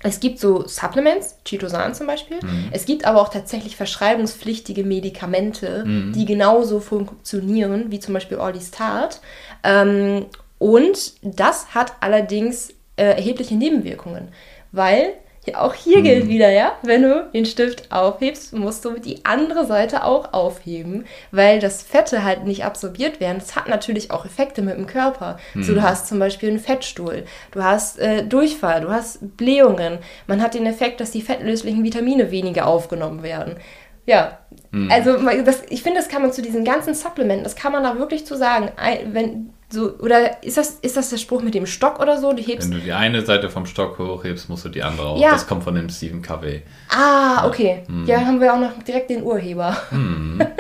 es gibt so Supplements, Chitosan zum Beispiel. Mhm. Es gibt aber auch tatsächlich verschreibungspflichtige Medikamente, mhm. die genauso funktionieren, wie zum Beispiel Orlistat. Ähm, und das hat allerdings äh, erhebliche Nebenwirkungen, weil ja, auch hier hm. gilt wieder, ja, wenn du den Stift aufhebst, musst du die andere Seite auch aufheben, weil das Fette halt nicht absorbiert werden. Das hat natürlich auch Effekte mit dem Körper. Hm. So, du hast zum Beispiel einen Fettstuhl, du hast äh, Durchfall, du hast Blähungen. Man hat den Effekt, dass die fettlöslichen Vitamine weniger aufgenommen werden. Ja, hm. also das, ich finde, das kann man zu diesen ganzen Supplementen, das kann man da wirklich zu sagen. Wenn so, oder ist das, ist das der Spruch mit dem Stock oder so? Du hebst Wenn du die eine Seite vom Stock hochhebst, musst du die andere auch. Ja. Das kommt von dem Stephen Covey. Ah, okay. Ja, ja haben wir auch noch direkt den Urheber. Hm.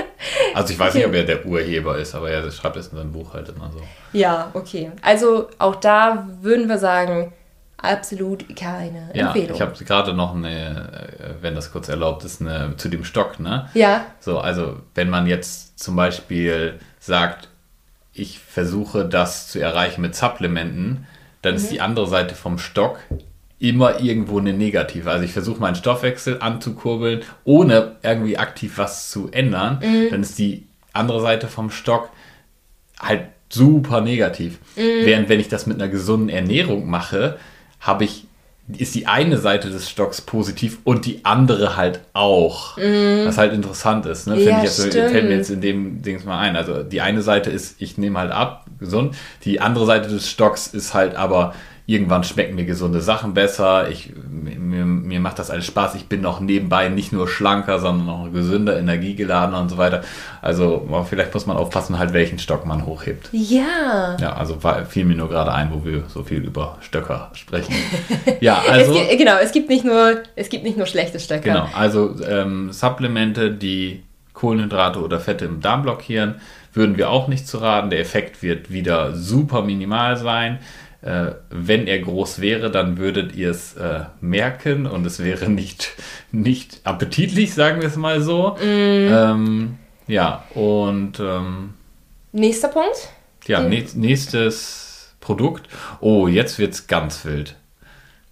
Also ich weiß okay. nicht, ob er der Urheber ist, aber er schreibt es in seinem Buch halt immer so. Ja, okay. Also auch da würden wir sagen, absolut keine ja, Empfehlung. Ich habe gerade noch eine, äh, wenn das kurz erlaubt ist, eine, zu dem Stock, ne? Ja. So, also wenn man jetzt zum Beispiel sagt, ich versuche das zu erreichen mit Supplementen, dann mhm. ist die andere Seite vom Stock immer irgendwo eine negative. Also ich versuche meinen Stoffwechsel anzukurbeln, ohne irgendwie aktiv was zu ändern. Mhm. Dann ist die andere Seite vom Stock halt super negativ. Mhm. Während wenn ich das mit einer gesunden Ernährung mache, habe ich ist die eine Seite des Stocks positiv und die andere halt auch. Mm. Was halt interessant ist, ne? Finde ja, ich jetzt, fällt mir jetzt in dem Dings mal ein. Also die eine Seite ist, ich nehme halt ab, gesund. Die andere Seite des Stocks ist halt aber, irgendwann schmecken mir gesunde Sachen besser, ich, mir, mir macht das alles Spaß, ich bin noch nebenbei nicht nur schlanker, sondern noch gesünder, energiegeladener und so weiter. Also vielleicht muss man aufpassen, halt welchen Stock man hochhebt. Ja. Ja, also fiel mir nur gerade ein, wo wir so viel über Stöcker sprechen. Ja, also. es gibt, genau, es gibt nicht nur, es gibt nicht nur schlechte Stöcker. Genau, also ähm, Supplemente, die Kohlenhydrate oder Fette im Darm blockieren, würden wir auch nicht zu raten. Der Effekt wird wieder super minimal sein. Äh, wenn er groß wäre, dann würdet ihr es äh, merken und es wäre nicht, nicht appetitlich, sagen wir es mal so. Mm. Ähm, ja, und ähm, nächster Punkt? Ja, nächstes Produkt. Oh, jetzt wird es ganz wild.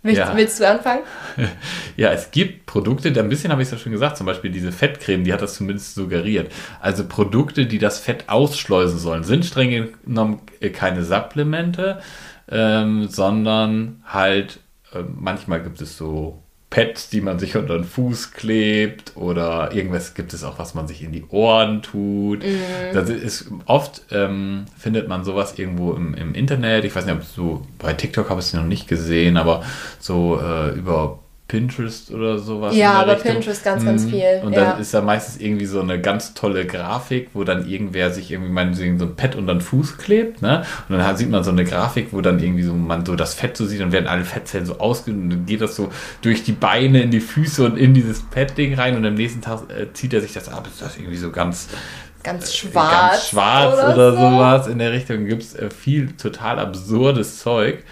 Willst, ja. willst, du anfangen? ja, es gibt Produkte, ein bisschen habe ich es ja schon gesagt, zum Beispiel diese Fettcreme, die hat das zumindest suggeriert. Also Produkte, die das Fett ausschleusen sollen, sind streng genommen keine Supplemente, ähm, sondern halt äh, manchmal gibt es so Pads, die man sich unter den Fuß klebt oder irgendwas gibt es auch, was man sich in die Ohren tut. Mhm. Das ist oft ähm, findet man sowas irgendwo im, im Internet. Ich weiß nicht, ob so bei TikTok habe ich es noch nicht gesehen, aber so äh, über Pinterest oder sowas. Ja, aber Richtung. Pinterest ganz, ganz mhm. viel. Und dann ist da meistens irgendwie so eine ganz tolle Grafik, wo dann irgendwer sich irgendwie meinetwegen so ein Pad unter den Fuß klebt, ne? Und dann sieht man so eine Grafik, wo dann irgendwie so man so das Fett so sieht und werden alle Fettzellen so ausge und dann geht das so durch die Beine in die Füße und in dieses Pad-Ding rein und am nächsten Tag äh, zieht er sich das ab. Ist das irgendwie so ganz ganz schwarz, ganz schwarz oder, oder so. sowas in der Richtung. Gibt es äh, viel total absurdes Zeug.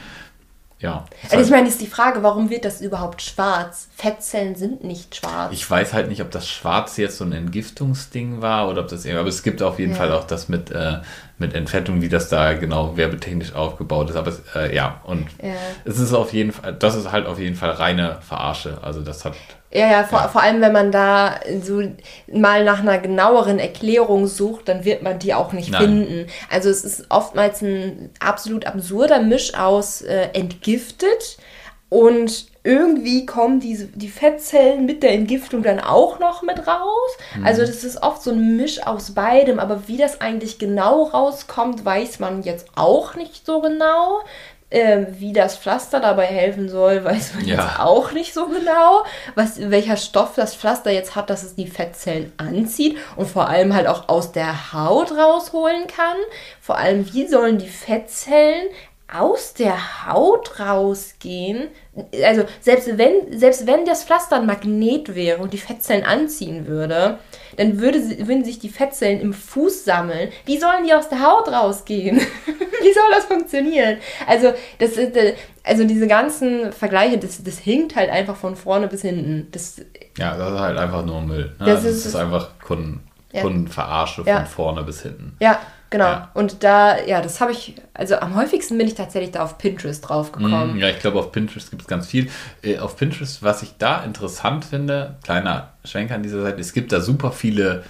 Ja. Also ich meine, ist die Frage, warum wird das überhaupt schwarz? Fettzellen sind nicht schwarz. Ich weiß halt nicht, ob das Schwarz jetzt so ein Entgiftungsding war oder ob das aber es gibt auf jeden Ja. Fall auch das mit, äh, mit Entfettung, wie das da genau werbetechnisch aufgebaut ist. Aber es, äh, ja, und Ja. es ist auf jeden Fall, das ist halt auf jeden Fall reine Verarsche. Also das hat. Ja, ja, vor, Ja. vor allem, wenn man da so mal nach einer genaueren Erklärung sucht, dann wird man die auch nicht Nein. finden. Also es ist oftmals ein absolut absurder Misch aus äh, entgiftet und irgendwie kommen diese, die Fettzellen mit der Entgiftung dann auch noch mit raus. Also das ist oft so ein Misch aus beidem, aber wie das eigentlich genau rauskommt, weiß man jetzt auch nicht so genau. Ähm, wie das Pflaster dabei helfen soll, weiß man Ja. jetzt auch nicht so genau. Was, welcher Stoff das Pflaster jetzt hat, dass es die Fettzellen anzieht und vor allem halt auch aus der Haut rausholen kann. Vor allem, wie sollen die Fettzellen aus der Haut rausgehen? Also selbst wenn, selbst wenn das Pflaster ein Magnet wäre und die Fettzellen anziehen würde, dann würde, sie- würden sich die Fettzellen im Fuß sammeln. Wie sollen die aus der Haut rausgehen? Wie soll das funktionieren? Also, das ist, äh, also diese ganzen Vergleiche, das, das hinkt halt einfach von vorne bis hinten. Das, Ja, das ist halt einfach nur Müll. Ne? Das Das, ist- ist, einfach Kunden, Ja. Kundenverarsche Ja. von vorne bis hinten. ja, genau. Ja. Und da, ja, das habe ich, also am häufigsten bin ich tatsächlich da auf Pinterest drauf gekommen. Mm, Ja, ich glaube, auf Pinterest gibt es ganz viel. Äh, auf Pinterest, was ich da interessant finde, kleiner Schwenker an dieser Seite, es gibt da super viele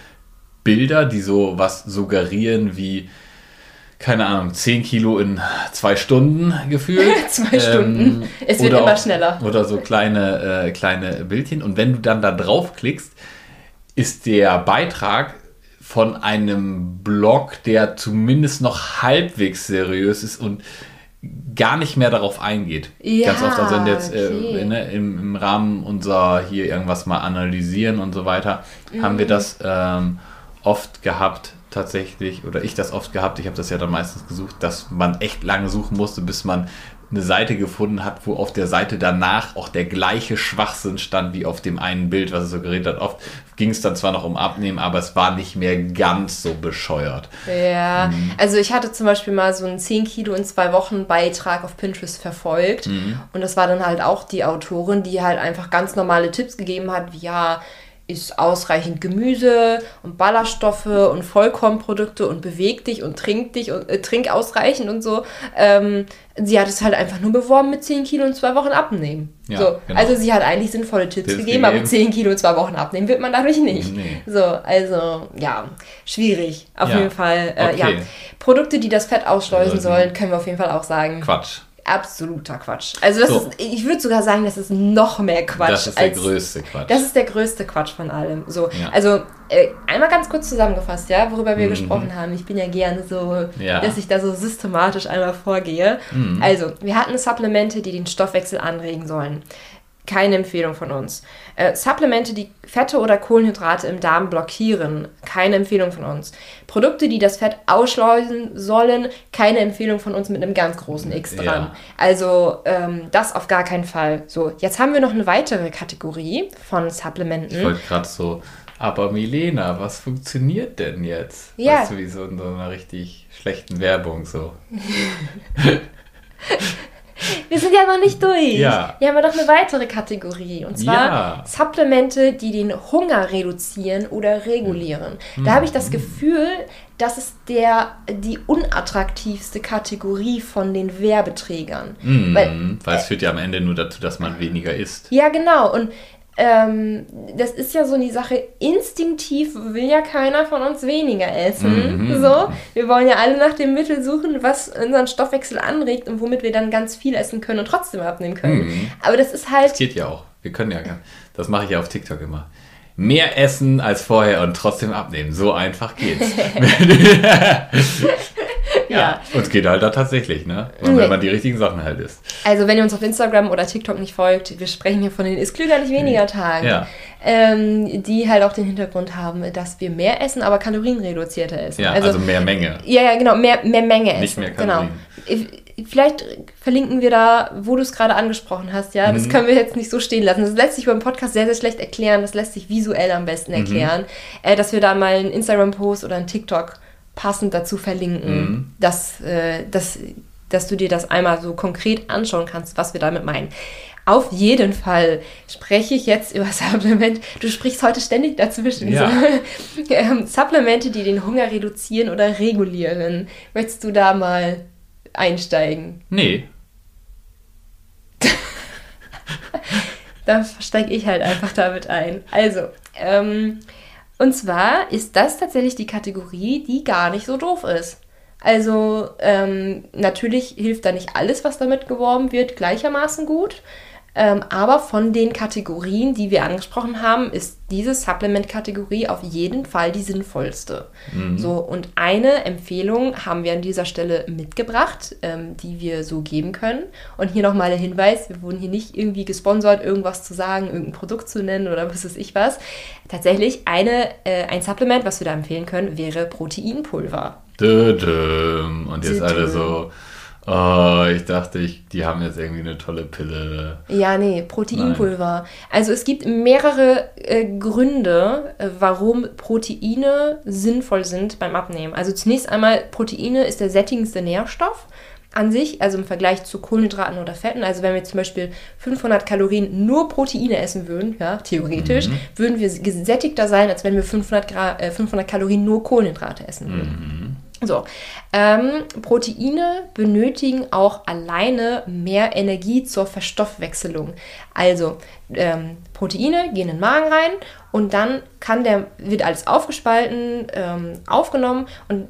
Bilder, die so was suggerieren wie, keine Ahnung, 10 Kilo in zwei Stunden gefühlt. Zwei Stunden. Es wird immer auch- schneller. Oder so kleine, äh, kleine Bildchen. Und wenn du dann da draufklickst, ist der Beitrag von einem Blog, der zumindest noch halbwegs seriös ist und gar nicht mehr darauf eingeht. Ja, Ganz oft, also wenn jetzt okay. äh, ne, im, im Rahmen unserer hier irgendwas mal analysieren und so weiter, haben Mhm. wir das ähm, oft gehabt tatsächlich, oder ich das oft gehabt, ich habe das ja dann meistens gesucht, dass man echt lange suchen musste, bis man eine Seite gefunden hat, wo auf der Seite danach auch der gleiche Schwachsinn stand wie auf dem einen Bild, was es so geredet hat. Oft ging es dann zwar noch um Abnehmen, aber es war nicht mehr ganz so bescheuert. Ja, Mhm. also ich hatte zum Beispiel mal so einen 10 Kilo in zwei Wochen Beitrag auf Pinterest verfolgt. Mhm. Und das war dann halt auch die Autorin, die halt einfach ganz normale Tipps gegeben hat, wie ja, isst ausreichend Gemüse und Ballaststoffe und Vollkornprodukte und beweg dich und trink dich und äh, trink ausreichend und so. Ähm, sie hat es halt einfach nur beworben mit 10 Kilo in zwei Wochen abnehmen. Ja, so, genau. Also sie hat eigentlich sinnvolle Tipps, Tipps gegeben, aber gegeben. 10 Kilo in zwei Wochen abnehmen wird man dadurch nicht. Nee. So, also ja, schwierig. Auf Ja. jeden Fall. Äh, ja. Okay. Produkte, die das Fett ausschleusen sollen, können wir auf jeden Fall auch sagen. Quatsch. Absoluter Quatsch. Also So. ist, ich würde sogar sagen, das ist noch mehr Quatsch. das ist der als, größte Quatsch. Das ist der größte Quatsch von allem. So, Ja. also äh, einmal ganz kurz zusammengefasst, ja, worüber wir gesprochen haben. Ich bin ja gerne so, Mhm. Ja. Mhm. dass ich da so systematisch einmal vorgehe. Also, wir hatten Supplemente, die den Stoffwechsel anregen sollen. Keine Empfehlung von uns. Äh, Supplemente, die Fette oder Kohlenhydrate im Darm blockieren. Keine Empfehlung von uns. Produkte, die das Fett ausschleusen sollen. Keine Empfehlung von uns mit einem ganz großen X dran. Ja. Also ähm, das auf gar keinen Fall. So, jetzt haben wir noch eine weitere Kategorie von Ich Supplementen. wollte gerade so, aber Milena, was funktioniert denn jetzt? Ja. Weißt du, wie so in so einer richtig schlechten Werbung so. Wir sind ja noch nicht durch. Ja. Hier haben wir noch eine weitere Kategorie. Und zwar Ja. Supplemente, die den Hunger reduzieren oder regulieren. Mhm. Da habe ich das Gefühl, das ist der, die unattraktivste Kategorie von den Werbeträgern. Mm, Weil- weil, es führt ja am Ende nur dazu, dass man weniger isst. Ja, genau. Und ähm, das ist ja so die Sache, instinktiv will ja keiner von uns weniger essen. Mhm. So, wir wollen ja alle nach dem Mittel suchen, was unseren Stoffwechsel anregt und womit wir dann ganz viel essen können und trotzdem abnehmen können. Mhm. Aber das ist halt, Das geht ja auch. Wir können ja, das mache ich ja auf TikTok immer. Mehr essen als vorher und trotzdem abnehmen. So einfach geht's. ja. Und es geht halt da tatsächlich, ne? Und Nee. wenn man die richtigen Sachen halt isst. Also wenn ihr uns auf Instagram oder TikTok nicht folgt, wir sprechen hier von den ist klüger nicht weniger Tagen, Ja. Ähm, die halt auch den Hintergrund haben, dass wir mehr essen, aber kalorienreduzierter essen. Ja, also, mehr Menge. Ja, ja, genau, mehr, mehr Menge essen. Nicht mehr genau. Kalorien. Ich- Vielleicht verlinken wir da, wo du es gerade angesprochen hast, ja. Mhm. Das können wir jetzt nicht so stehen lassen. Das lässt sich beim Podcast sehr, sehr schlecht erklären. Das lässt sich visuell am Mhm. besten erklären. Äh, dass wir da mal einen Instagram-Post oder einen TikTok passend dazu verlinken. Mhm. Dass, äh, dass dass du dir das einmal so konkret anschauen kannst, was wir damit meinen. Auf jeden Fall spreche ich jetzt über Supplement. Du sprichst heute ständig dazwischen. Ja. So, ähm, Supplemente, die den Hunger reduzieren oder regulieren. Möchtest du da mal einsteigen? Nee. Dann steige ich halt einfach damit ein. Also, ähm, und zwar ist das tatsächlich die Kategorie, die gar nicht so doof ist. Also ähm, natürlich hilft da nicht alles, was damit geworben wird, gleichermaßen gut. Ähm, aber von den Kategorien, die wir angesprochen haben, ist diese Supplement-Kategorie auf jeden Fall die sinnvollste. So, und eine Empfehlung haben wir an dieser Stelle mitgebracht, ähm, die wir so geben können. Und hier nochmal der Hinweis, wir wurden hier nicht irgendwie gesponsert, irgendwas zu sagen, irgendein Produkt zu nennen oder was weiß ich was. Tatsächlich eine, äh, ein Supplement, was wir da empfehlen können, wäre Proteinpulver. Und jetzt alle so, oh, ich dachte, ich, die haben jetzt irgendwie eine tolle Pille. Ja, nee, Proteinpulver. Also es gibt mehrere äh, Gründe, äh, warum Proteine sinnvoll sind beim Abnehmen. Also zunächst einmal, Proteine ist der sättigendste Nährstoff an sich, also im Vergleich zu Kohlenhydraten oder Fetten. Also wenn wir zum Beispiel 500 Kalorien nur Proteine essen würden, ja, theoretisch, würden wir gesättigter sein, als wenn wir 500, Gra äh, 500 Kalorien nur Kohlenhydrate essen würden. So, ähm, Proteine benötigen auch alleine mehr Energie zur Verstoffwechselung. Also ähm, Proteine gehen in den Magen rein und dann kann der wird alles aufgespalten, ähm, aufgenommen und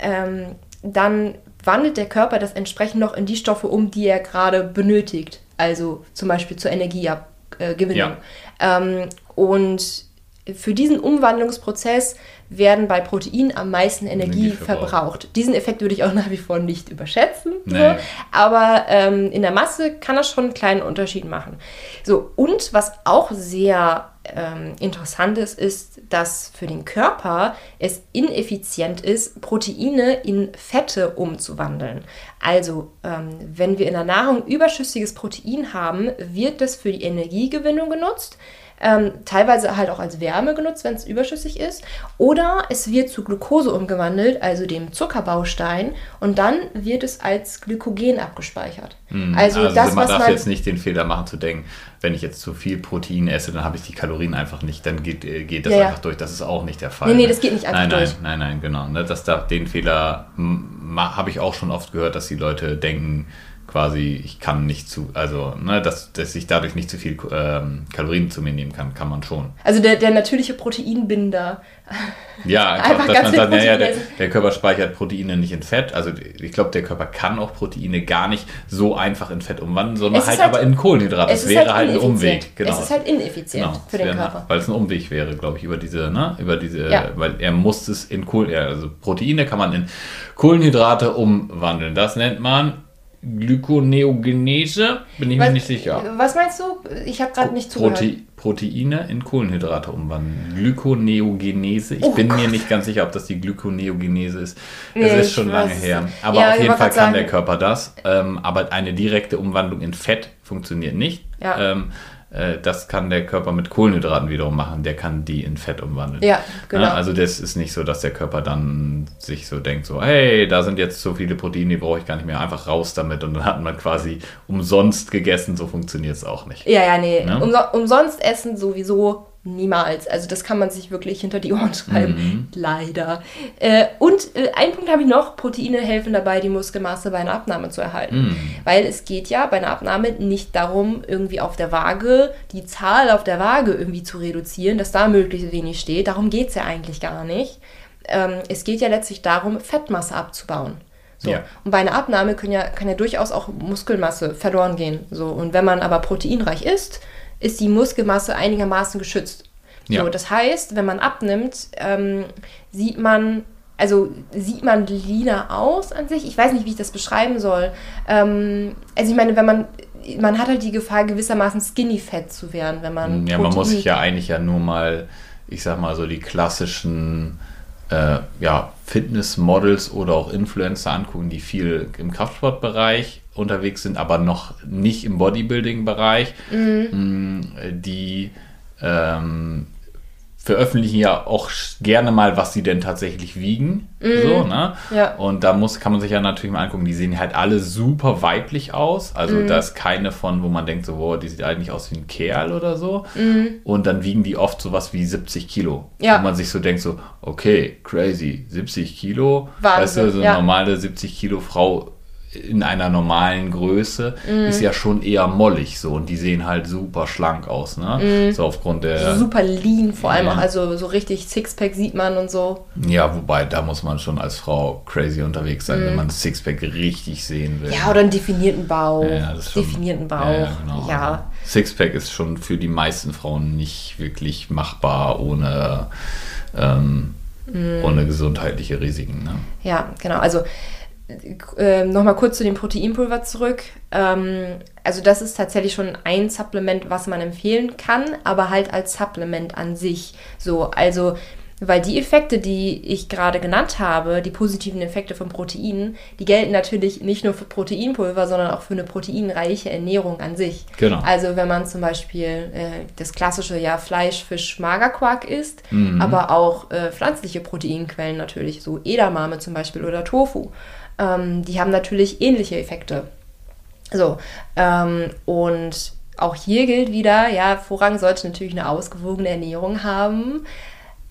ähm, dann wandelt der Körper das entsprechend noch in die Stoffe um, die er gerade benötigt. Also zum Beispiel zur Energiegewinnung. Ja. Ähm, und für diesen Umwandlungsprozess werden bei Proteinen am meisten Energie, Energie verbraucht. verbraucht. Diesen Effekt würde ich auch nach wie vor nicht überschätzen. So. Nee. Aber ähm, in der Masse kann das schon einen kleinen Unterschied machen. So, und was auch sehr ähm, interessant ist, ist, dass für den Körper es ineffizient ist, Proteine in Fette umzuwandeln. Also, ähm, wenn wir in der Nahrung überschüssiges Protein haben, wird das für die Energiegewinnung genutzt. Ähm, teilweise halt auch als Wärme genutzt, wenn es überschüssig ist. Oder es wird zu Glucose umgewandelt, also dem Zuckerbaustein, und dann wird es als Glykogen abgespeichert. Also, das, man was darf man. jetzt nicht den Fehler machen zu denken, wenn ich jetzt zu viel Protein esse, dann habe ich die Kalorien einfach nicht, dann geht, äh, geht das Ja, ja. einfach durch. Das ist auch nicht der Fall. Nee, nee, ne? das geht nicht einfach nein, durch. Nein, nein, nein, genau. Ne? Das darf, den Fehler habe ich auch schon oft gehört, dass die Leute denken, quasi, ich kann nicht zu, also, ne, dass, dass ich dadurch nicht zu viel ähm, Kalorien zu mir nehmen kann, kann man schon. Also der, der natürliche Proteinbinder. Ja, Einfach dass ganz man sagt, naja, der, der Körper speichert Proteine nicht in Fett. Also ich glaube, der Körper kann auch Proteine gar nicht so einfach in Fett umwandeln, sondern halt, halt- aber in Kohlenhydrate. Es Das wäre halt, ein ineffizient. Umweg. Genau. Es ist halt ineffizient Genau, für den wäre- Körper. Weil es ein Umweg wäre, glaube ich, über diese, ne, über diese, Ja. weil er muss es in Kohl, ja, also Proteine kann man in Kohlenhydrate umwandeln. Das nennt man Glykoneogenese, bin ich mir Was- nicht sicher. Was meinst du? Ich habe gerade nicht zugehört. Prote Proteine in Kohlenhydrate umwandeln. Glykoneogenese. Ich Oh bin mir Gott. nicht ganz sicher, ob das die Glykoneogenese ist. Nee, Es ist schon lange her. Aber Ja, auf jeden Fall kann sagen- der Körper das. Ähm, aber eine direkte Umwandlung in Fett funktioniert nicht. Ja. Ähm, äh, das kann der Körper mit Kohlenhydraten wiederum machen. Der kann die in Fett umwandeln. Ja, genau. Ja, also das ist nicht so, dass der Körper dann sich so denkt, so, hey, da sind jetzt so viele Proteine, die brauche ich gar nicht mehr, einfach raus damit und dann hat man quasi umsonst gegessen, so funktioniert es auch nicht. Ja, ja, nee. Ne? Umso umsonst essen sowieso niemals. Also das kann man sich wirklich hinter die Ohren schreiben. Mhm. Leider. Äh, und äh, einen Punkt habe ich noch. Proteine helfen dabei, die Muskelmasse bei einer Abnahme zu erhalten. Mhm. Weil es geht ja bei einer Abnahme nicht darum, irgendwie auf der Waage, die Zahl auf der Waage irgendwie zu reduzieren, dass da möglichst wenig steht. Darum geht es ja eigentlich gar nicht. Ähm, es geht ja letztlich darum, Fettmasse abzubauen. So. Ja. Und bei einer Abnahme können ja, kann ja durchaus auch Muskelmasse verloren gehen. So. Und wenn man aber proteinreich isst, ist die Muskelmasse einigermaßen geschützt. So, Ja. Das heißt, wenn man abnimmt, ähm, sieht man, also sieht man leaner aus an sich. Ich weiß nicht, wie ich das beschreiben soll. Ähm, also ich meine, wenn man, man hat halt die Gefahr, gewissermaßen skinny fett zu werden, wenn man. Ja, man muss sich ja eigentlich ja nur mal, ich sag mal so die klassischen äh, ja, Fitnessmodels oder auch Influencer angucken, die viel im Kraftsportbereich unterwegs sind, aber noch nicht im Bodybuilding-Bereich, Mhm. mh, die ähm, veröffentlichen ja auch gerne mal, was sie denn tatsächlich wiegen. Mhm. So, ne? Ja. Und da muss, kann man sich ja natürlich mal angucken, die sehen halt alle super weiblich aus. Also Mhm. da ist keine von, wo man denkt, so, wow, die sieht eigentlich aus wie ein Kerl oder so. Mhm. Und dann wiegen die oft sowas wie 70 Kilo. Ja. Wo man sich so denkt, so, okay, crazy, 70 Kilo. Wahnsinn, weißt du, so eine ja. normale 70 Kilo Frau in einer normalen Größe Mhm. ist ja schon eher mollig so und die sehen halt super schlank aus, ne? So aufgrund der Super lean vor allem Ja. auch, also so richtig Sixpack sieht man und so. Ja, wobei, da muss man schon als Frau crazy unterwegs sein, wenn man das Sixpack richtig sehen will. Mhm. Ja, oder einen definierten Bauch. Ja, das ist schon- definierten Bauch. Ja, ja, genau. ja. Sixpack ist schon für die meisten Frauen nicht wirklich machbar ohne, ähm, Mhm. ohne gesundheitliche Risiken. Ne? Ja, genau. Also äh, nochmal kurz zu dem Proteinpulver zurück. Ähm, also das ist tatsächlich schon ein Supplement, was man empfehlen kann, aber halt als Supplement an sich. So, also weil die Effekte, die ich gerade genannt habe, die positiven Effekte von Proteinen, die gelten natürlich nicht nur für Proteinpulver, sondern auch für eine proteinreiche Ernährung an sich. Genau. Also wenn man zum Beispiel äh, das klassische ja Fleisch, Fisch, Magerquark isst, aber auch äh, pflanzliche Proteinquellen natürlich, so Edamame zum Beispiel oder Tofu, ähm, die haben natürlich ähnliche Effekte. So, ähm, und auch hier gilt wieder, ja, Vorrang sollte natürlich eine ausgewogene Ernährung haben.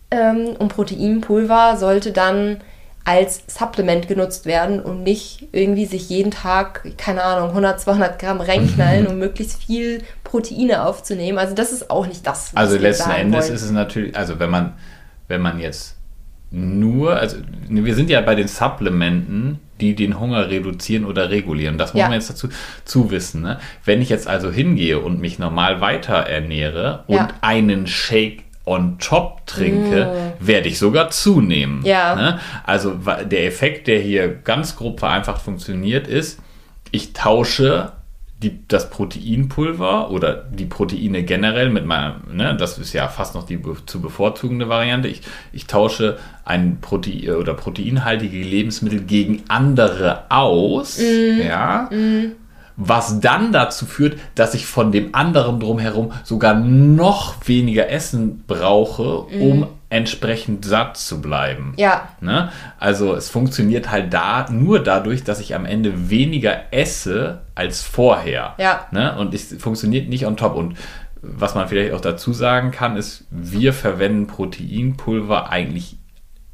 Ähm, und Proteinpulver sollte dann als Supplement genutzt werden und nicht irgendwie sich jeden Tag, keine Ahnung, 100, 200 Gramm reinknallen, um möglichst viel Proteine aufzunehmen. Also das ist auch nicht das, was Also letzten Endes wollen. ist es natürlich, also wenn man, wenn man jetzt nur, also wir sind ja bei den Supplementen, die den Hunger reduzieren oder regulieren. Das muss Ja. man jetzt dazu zu wissen. Ne? Wenn ich jetzt also hingehe und mich normal weiter ernähre und Ja. einen Shake on top trinke, werde ich sogar zunehmen. Mm. Ja. Ne? Also der Effekt, der hier ganz grob vereinfacht funktioniert, ist, ich tausche die, das Proteinpulver oder die Proteine generell mit meinem, ne, das ist ja fast noch die be zu bevorzugende Variante. Ich, ich tausche ein Protein oder proteinhaltige Lebensmittel gegen andere aus, ja, was dann dazu führt, dass ich von dem anderen drumherum sogar noch weniger Essen brauche, um entsprechend satt zu bleiben. Ja, Ne? Also es funktioniert halt da nur dadurch, dass ich am Ende weniger esse als vorher. Ja. Ne? Und es funktioniert nicht on top. Und was man vielleicht auch dazu sagen kann, ist, wir verwenden Proteinpulver eigentlich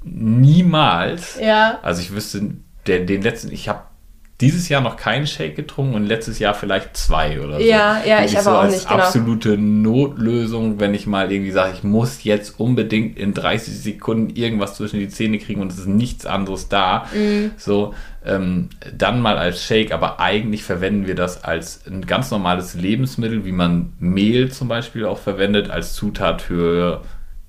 niemals. ja. Also ich wüsste, der, den letzten, ich habe dieses Jahr noch keinen Shake getrunken und letztes Jahr vielleicht zwei oder so. Ja, ja, ich aber so auch als nicht, genau. absolute Notlösung, wenn ich mal irgendwie sage, ich muss jetzt unbedingt in 30 Sekunden irgendwas zwischen die Zähne kriegen und es ist nichts anderes da. Mhm. So, ähm, dann mal als Shake, aber eigentlich verwenden wir das als ein ganz normales Lebensmittel, wie man Mehl zum Beispiel auch verwendet, als Zutat für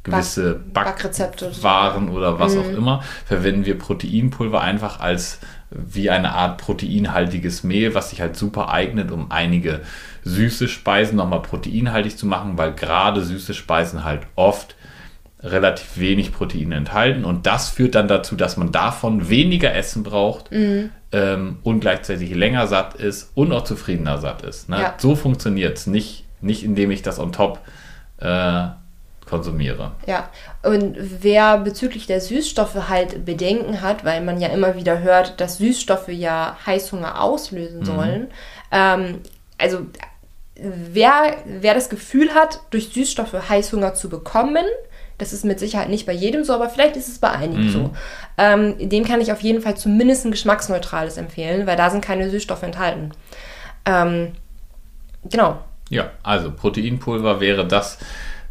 gewisse Back- Backrezepte. Backwaren oder was Mhm. auch immer, verwenden wir Proteinpulver einfach als wie eine Art proteinhaltiges Mehl, was sich halt super eignet, um einige süße Speisen nochmal proteinhaltig zu machen, weil gerade süße Speisen halt oft relativ wenig Protein enthalten und das führt dann dazu, dass man davon weniger Essen braucht Mhm. ähm, und gleichzeitig länger satt ist und auch zufriedener satt ist. Ne? Ja. So funktioniert es, nicht, nicht indem ich das on top äh, konsumiere. Ja, und wer bezüglich der Süßstoffe halt Bedenken hat, weil man ja immer wieder hört, dass Süßstoffe ja Heißhunger Mhm. auslösen sollen, ähm, also wer, wer das Gefühl hat, durch Süßstoffe Heißhunger zu bekommen, das ist mit Sicherheit nicht bei jedem so, aber vielleicht ist es bei einigen Mhm. so. Ähm, dem kann ich auf jeden Fall zumindest ein geschmacksneutrales empfehlen, weil da sind keine Süßstoffe enthalten. Ähm, genau. Ja, also Proteinpulver wäre das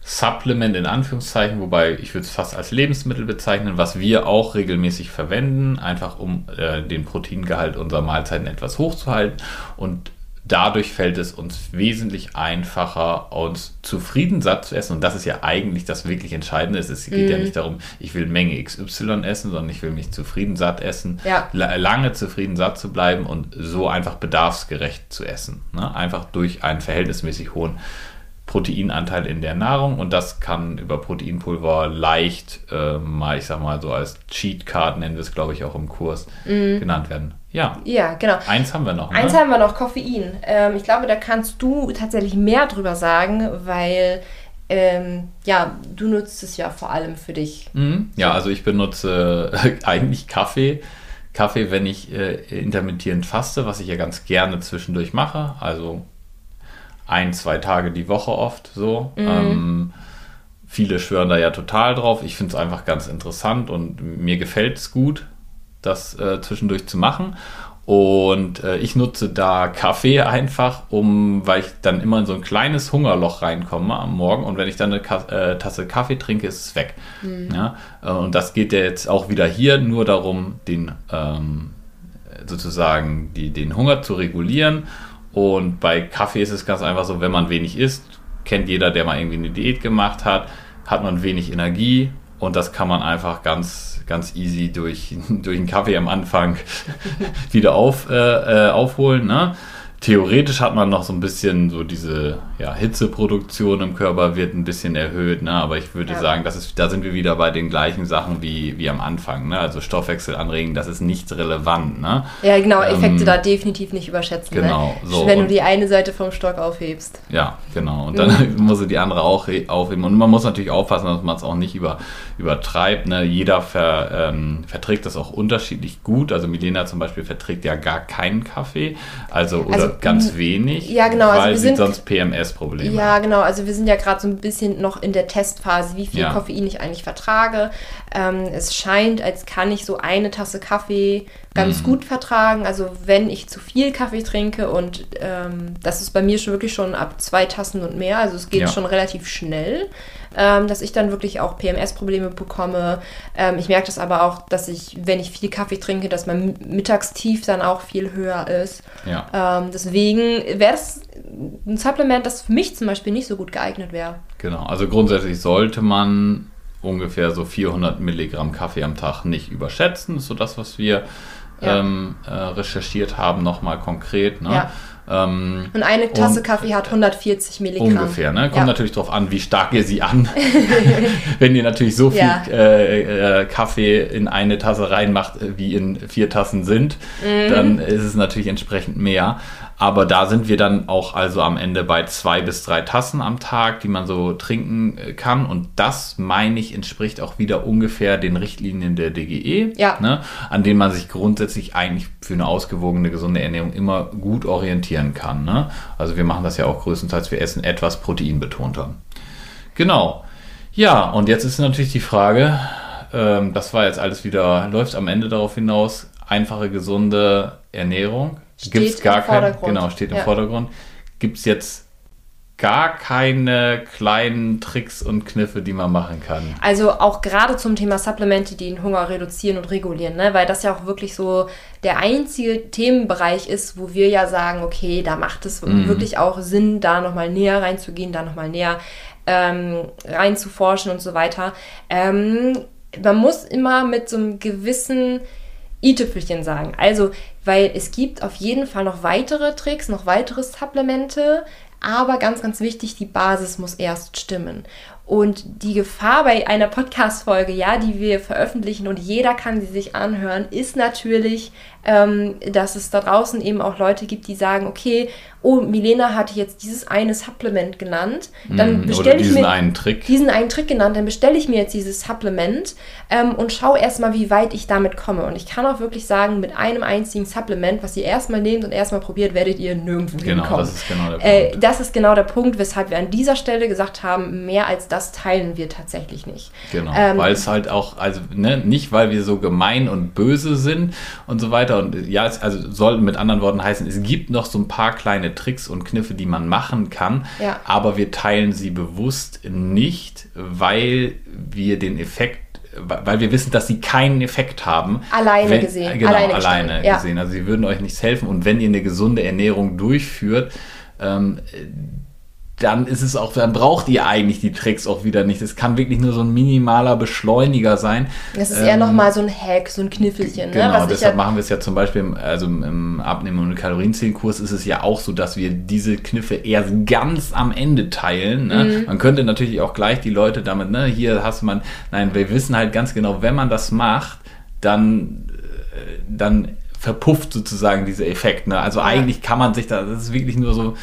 Supplement in Anführungszeichen, wobei ich würde es fast als Lebensmittel bezeichnen, was wir auch regelmäßig verwenden, einfach um äh, den Proteingehalt unserer Mahlzeiten etwas hochzuhalten. Und dadurch fällt es uns wesentlich einfacher, uns zufrieden satt zu essen. Und das ist ja eigentlich das wirklich Entscheidende. Es geht ja nicht darum, ich will Menge XY essen, sondern ich will mich zufrieden satt essen, Ja. la- lange zufrieden satt zu bleiben und so einfach bedarfsgerecht zu essen. Ne? Einfach durch einen verhältnismäßig hohen Proteinanteil in der Nahrung und das kann über Proteinpulver leicht äh, mal, ich sag mal so als Cheat Card nennen wir es, glaube ich, auch im Kurs genannt werden. Ja, Ja, genau. eins haben wir noch. Ne? Eins haben wir noch, Koffein. Ähm, ich glaube, da kannst du tatsächlich mehr drüber sagen, weil ähm, ja, du nutzt es ja vor allem für dich. Mhm. Ja, also ich benutze eigentlich Kaffee. Kaffee, wenn ich äh, intermittierend faste, was ich ja ganz gerne zwischendurch mache. Also ein, zwei Tage die Woche oft so. Mhm. Ähm, viele schwören da ja total drauf. Ich finde es einfach ganz interessant und mir gefällt es gut, das äh, zwischendurch zu machen. Und äh, ich nutze da Kaffee einfach, um, weil ich dann immer in so ein kleines Hungerloch reinkomme am Morgen und wenn ich dann eine Ka äh, Tasse Kaffee trinke, ist es weg. Mhm. Ja? Äh, und das geht ja jetzt auch wieder hier nur darum, den ähm, sozusagen die, den Hunger zu regulieren. Und bei Kaffee ist es ganz einfach so, wenn man wenig isst, kennt jeder, der mal irgendwie eine Diät gemacht hat, hat man wenig Energie und das kann man einfach ganz ganz easy durch, durch einen Kaffee am Anfang wieder auf, äh, äh, aufholen. Ne? Theoretisch hat man noch so ein bisschen so diese ja, Hitzeproduktion im Körper wird ein bisschen erhöht, ne? aber ich würde ja. sagen, das ist, da sind wir wieder bei den gleichen Sachen wie, wie am Anfang. Ne? Also Stoffwechsel anregen, das ist nicht relevant. Ne? Ja, genau, Effekte ähm, da definitiv nicht überschätzen. Ne? Genau. Ne? So, Wenn du die eine Seite vom Stock aufhebst. Ja, genau. Und dann mhm. musst du die andere auch aufheben. Und man muss natürlich aufpassen, dass man es auch nicht über, übertreibt. Ne? Jeder ver, ähm, verträgt das auch unterschiedlich gut. Also Milena zum Beispiel verträgt ja gar keinen Kaffee. Also, oder also, ganz wenig. Ja, genau. Also weil sie sonst PMS Essprobleme. Ja, genau. Also wir sind ja gerade so ein bisschen noch in der Testphase, wie viel ja. Koffein ich eigentlich vertrage. Ähm, es scheint, als kann ich so eine Tasse Kaffee ganz mhm. gut vertragen. Also wenn ich zu viel Kaffee trinke und ähm, das ist bei mir schon wirklich schon ab zwei Tassen und mehr. Also es geht ja. schon relativ schnell ähm, dass ich dann wirklich auch PMS-Probleme bekomme. Ähm, ich merke das aber auch, dass ich, wenn ich viel Kaffee trinke, dass mein Mittagstief dann auch viel höher ist. Ja. Ähm, deswegen wäre das ein Supplement, das für mich zum Beispiel nicht so gut geeignet wäre. Genau, also grundsätzlich sollte man ungefähr so 400 Milligramm Kaffee am Tag nicht überschätzen. Ist so das, was wir ja. ähm, äh, recherchiert haben, nochmal konkret. Ne? Ja. Ähm, und eine Tasse und Kaffee hat 140 Milligramm. Ungefähr, ne? Kommt ja. natürlich darauf an, wie stark ihr sie an. Wenn ihr natürlich so viel ja. äh, äh, Kaffee in eine Tasse reinmacht, äh, wie in vier Tassen sind, mhm. dann ist es natürlich entsprechend mehr. Aber da sind wir dann auch also am Ende bei zwei bis drei Tassen am Tag, die man so trinken äh, kann. Und das, meine ich, entspricht auch wieder ungefähr den Richtlinien der DGE, ja. ne, an denen man sich grundsätzlich eigentlich für eine ausgewogene, gesunde Ernährung immer gut orientieren kann. Ne? Also wir machen das ja auch größtenteils, wir essen etwas proteinbetonter. Genau. Ja, und jetzt ist natürlich die Frage, ähm, das war jetzt alles wieder, läuft am Ende darauf hinaus, einfache, gesunde Ernährung Gibt es gar keinen, genau, steht im ja. Vordergrund. Gibt es jetzt gar keine kleinen Tricks und Kniffe, die man machen kann. Also auch gerade zum Thema Supplemente, die den Hunger reduzieren und regulieren, ne? weil das ja auch wirklich so der einzige Themenbereich ist, wo wir ja sagen, okay, da macht es mhm. wirklich auch Sinn, da nochmal näher reinzugehen, da nochmal näher ähm, reinzuforschen und so weiter. Ähm, man muss immer mit so einem gewissen i-Tüpfelchen sagen. Also, weil es gibt auf jeden Fall noch weitere Tricks, noch weitere Supplemente, aber ganz, ganz wichtig, die Basis muss erst stimmen. Und die Gefahr bei einer Podcast-Folge, ja, die wir veröffentlichen und jeder kann sie sich anhören, ist natürlich, ähm, dass es da draußen eben auch Leute gibt, die sagen, okay, oh, Milena hatte jetzt dieses eine Supplement genannt, dann mm, bestelle ich mir einen Trick. diesen einen Trick genannt, dann bestelle ich mir jetzt dieses Supplement ähm, und schaue erstmal, wie weit ich damit komme. Und ich kann auch wirklich sagen, mit einem einzigen Supplement, was ihr erstmal nehmt und erstmal probiert, werdet ihr nirgendwo genau, hinkommen. Das ist genau der äh, Punkt. Äh, das ist genau der Punkt, weshalb wir an dieser Stelle gesagt haben, mehr als das teilen wir tatsächlich nicht. Genau, ähm, weil es halt auch, also ne, nicht, weil wir so gemein und böse sind und so weiter. Und ja, es, also soll mit anderen Worten heißen, es gibt noch so ein paar kleine Tricks und Kniffe, die man machen kann, ja. aber wir teilen sie bewusst nicht, weil wir den Effekt weil wir wissen, dass sie keinen Effekt haben. Alleine wenn, gesehen. Genau, alleine, alleine gesehen. Ja. Also sie würden euch nichts helfen. Und wenn ihr eine gesunde Ernährung durchführt, ähm, dann ist es auch, dann braucht ihr eigentlich die Tricks auch wieder nicht. Es kann wirklich nur so ein minimaler Beschleuniger sein. Das ist ähm, eher nochmal so ein Hack, so ein Kniffelchen. Ne? Genau, ne? deshalb ja machen wir es ja zum Beispiel, im, also im Abnehmen- und Kalorienzählkurs ist es ja auch so, dass wir diese Kniffe erst ganz am Ende teilen. Ne? Mhm. Man könnte natürlich auch gleich die Leute damit, ne, hier hast man, nein, wir wissen halt ganz genau, wenn man das macht, dann, äh, dann verpufft sozusagen dieser Effekt. Ne? Also ja. eigentlich kann man sich da, das ist wirklich nur so,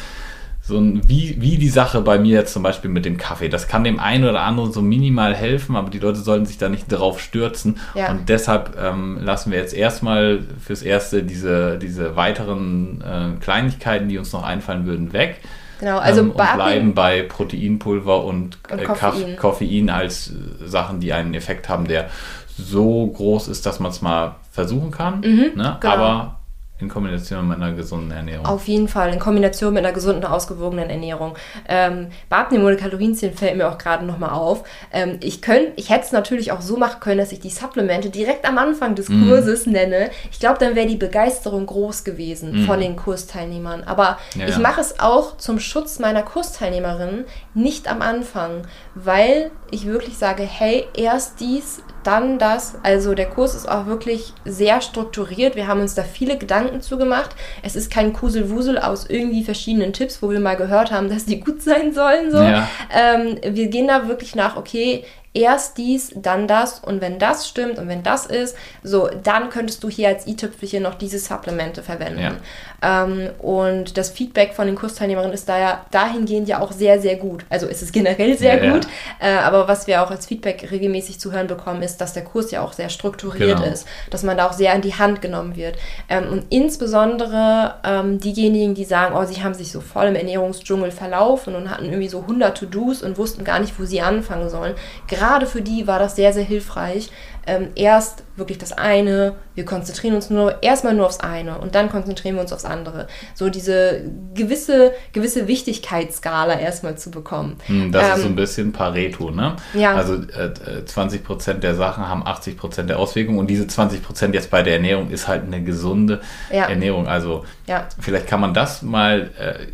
so ein, wie, wie die Sache bei mir jetzt zum Beispiel mit dem Kaffee. Das kann dem einen oder anderen so minimal helfen, aber die Leute sollten sich da nicht drauf stürzen. Ja. Und deshalb ähm, lassen wir jetzt erstmal fürs Erste diese, diese weiteren äh, Kleinigkeiten, die uns noch einfallen würden, weg. Genau, also ähm, und bei bleiben bei Proteinpulver und, Und äh, Koffein. Koffein. Als äh, Sachen, die einen Effekt haben, der so groß ist, dass man es mal versuchen kann. ne? genau. Aber in Kombination mit einer gesunden Ernährung. Auf jeden Fall, in Kombination mit einer gesunden, ausgewogenen Ernährung. Ähm, bei Abnehmen ohne Kalorienzählen fällt mir auch gerade nochmal auf. Ähm, ich könnt, ich hätte es natürlich auch so machen können, dass ich die Supplemente direkt am Anfang des Mhm. Kurses nenne. Ich glaube, dann wäre die Begeisterung groß gewesen von den Kursteilnehmern. Aber. Ja, ich mache es auch zum Schutz meiner Kursteilnehmerinnen nicht am Anfang, weil ich wirklich sage, hey, erst dies, dann das. Also der Kurs ist auch wirklich sehr strukturiert. Wir haben uns da viele Gedanken zugemacht. Es ist kein Kuselwusel aus irgendwie verschiedenen Tipps, wo wir mal gehört haben, dass die gut sein sollen. So. Ja. Ähm, wir gehen da wirklich nach, okay, erst dies, dann das und wenn das stimmt und wenn das ist, so, dann könntest du hier als i-Tüpfelchen noch diese Supplemente verwenden. Ähm, und das Feedback von den Kursteilnehmerinnen ist da ja dahingehend ja auch sehr, sehr gut. Also ist es generell sehr Ja, ja. gut, Äh, aber was wir auch als Feedback regelmäßig zu hören bekommen, ist, dass der Kurs ja auch sehr strukturiert Genau. ist, dass man da auch sehr an die Hand genommen wird. Ähm, und insbesondere ähm, diejenigen, die sagen, oh, sie haben sich so voll im Ernährungsdschungel verlaufen und hatten irgendwie so 100 To-Dos und wussten gar nicht, wo sie anfangen sollen. Gerade für die war das sehr, sehr hilfreich. Ähm, erst wirklich das eine, wir konzentrieren uns nur erstmal nur aufs eine und dann konzentrieren wir uns aufs andere. So diese gewisse, gewisse Wichtigkeitsskala erstmal zu bekommen. Hm, Das ist so Ähm, ein bisschen Pareto, ne? Ja. Also äh, äh, 20% der Sachen haben 80% der Auswirkungen und diese 20% jetzt bei der Ernährung ist halt eine gesunde Ja. Ernährung. Also Ja. vielleicht kann man das mal, äh,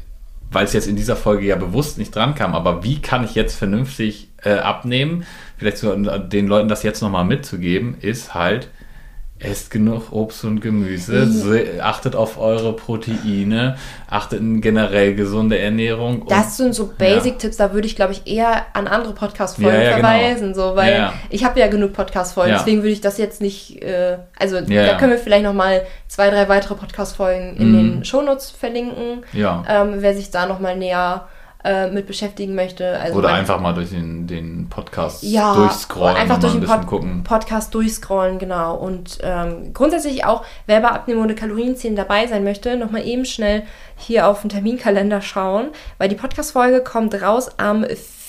weil es jetzt in dieser Folge ja bewusst nicht dran kam, aber wie kann ich jetzt vernünftig äh, abnehmen? Vielleicht so, den Leuten das jetzt nochmal mitzugeben, ist halt, esst genug Obst und Gemüse, se- achtet auf eure Proteine, achtet in generell gesunde Ernährung. Das sind so Basic-Tipps, da würde ich, glaube ich, eher an andere Podcast-Folgen Ja, ja, genau. verweisen, so, weil Ja, ja. ich habe ja genug Podcast-Folgen, Ja. deswegen würde ich das jetzt nicht, äh, also da ja. können wir vielleicht nochmal zwei, drei weitere Podcast-Folgen in Mhm. den Shownotes verlinken, Ja. ähm, wer sich da nochmal näher äh, mit beschäftigen möchte. Also Oder einfach mal durch den, den Podcast ja, durchscrollen einfach durch den Pod gucken. Podcast durchscrollen, genau. Und ähm, grundsätzlich auch, wer bei Abnehmen ohne Kalorienzählen dabei sein möchte, nochmal eben schnell hier auf den Terminkalender schauen, weil die Podcast-Folge kommt raus am 4.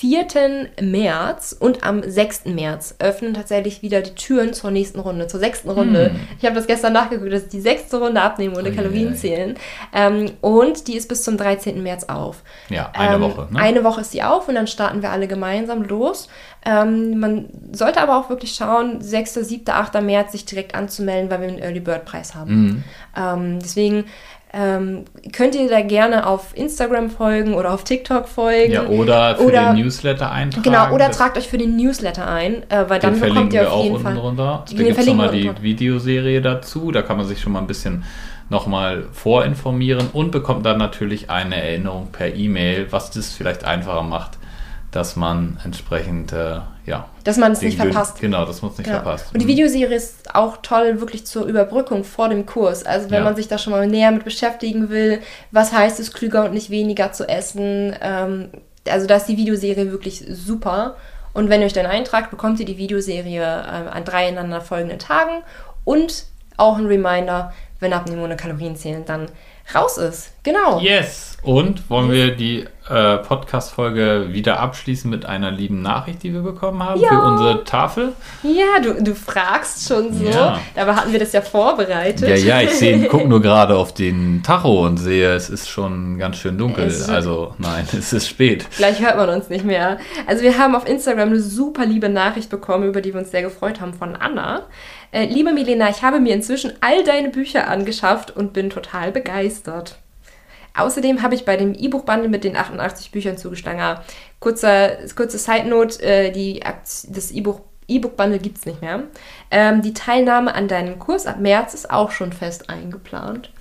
März und am 6. März öffnen tatsächlich wieder die Türen zur nächsten Runde, zur sechsten Runde. Hm. Ich habe das gestern nachgeguckt, das ist die sechste Runde Abnehmen ohne Ui, Kalorien ui. zählen. Ähm, und die ist bis zum 13. März auf. Ja, eine Ähm, Woche. Ne? Eine Woche ist sie auf und dann starten wir alle gemeinsam los. Ähm, man sollte aber auch wirklich schauen, 6., 7., 8. März sich direkt anzumelden, weil wir einen Early Bird Preis haben. Mhm. Ähm, deswegen ähm, könnt ihr da gerne auf Instagram folgen oder auf TikTok folgen. ja, oder für oder- den Newsletter eintragen. Genau, oder tragt euch für den Newsletter ein, äh, weil dann bekommt ihr auf auch jeden Fall. drunter. Den Da gibt es nochmal die Videoserie dazu. Da kann man sich schon mal ein bisschen nochmal vorinformieren und bekommt dann natürlich eine Erinnerung per E-Mail, was das vielleicht einfacher macht, dass man entsprechend, äh, ja. Dass man es nicht verpasst. Genau, das muss nicht Ja. verpasst. Und die Mhm. Videoserie ist auch toll wirklich zur Überbrückung vor dem Kurs. Also wenn Ja. man sich da schon mal näher mit beschäftigen will, was heißt es, klüger und nicht weniger zu essen. Ähm, also da ist die Videoserie wirklich super. Und wenn ihr euch dann eintragt, bekommt ihr die Videoserie ähm, an drei ineinander folgenden Tagen und auch ein Reminder, wenn Abnehmen ohne Kalorien zählen dann raus ist. Genau. Yes! Und wollen wir die äh, Podcast-Folge wieder abschließen mit einer lieben Nachricht, die wir bekommen haben Ja. für unsere Tafel? Ja, du, du fragst schon so. Ja. Dabei hatten wir das ja vorbereitet. Ja, ja, ich sehe, gucke nur gerade auf den Tacho und sehe, es ist schon ganz schön dunkel. Es Also nein, es ist spät. Gleich hört man uns nicht mehr. Also wir haben auf Instagram eine super liebe Nachricht bekommen, über die wir uns sehr gefreut haben von Anna. Äh, liebe Milena, ich habe mir inzwischen all deine Bücher angeschafft und bin total begeistert. Außerdem habe ich bei dem E-Book-Bundle mit den 88 Büchern zugeschlagen. Ah, Kurzer, kurze Side-Note, äh, die das E-Book E-Book-Bundle gibt es nicht mehr. Ähm, die Teilnahme an deinem Kurs ab März ist auch schon fest eingeplant.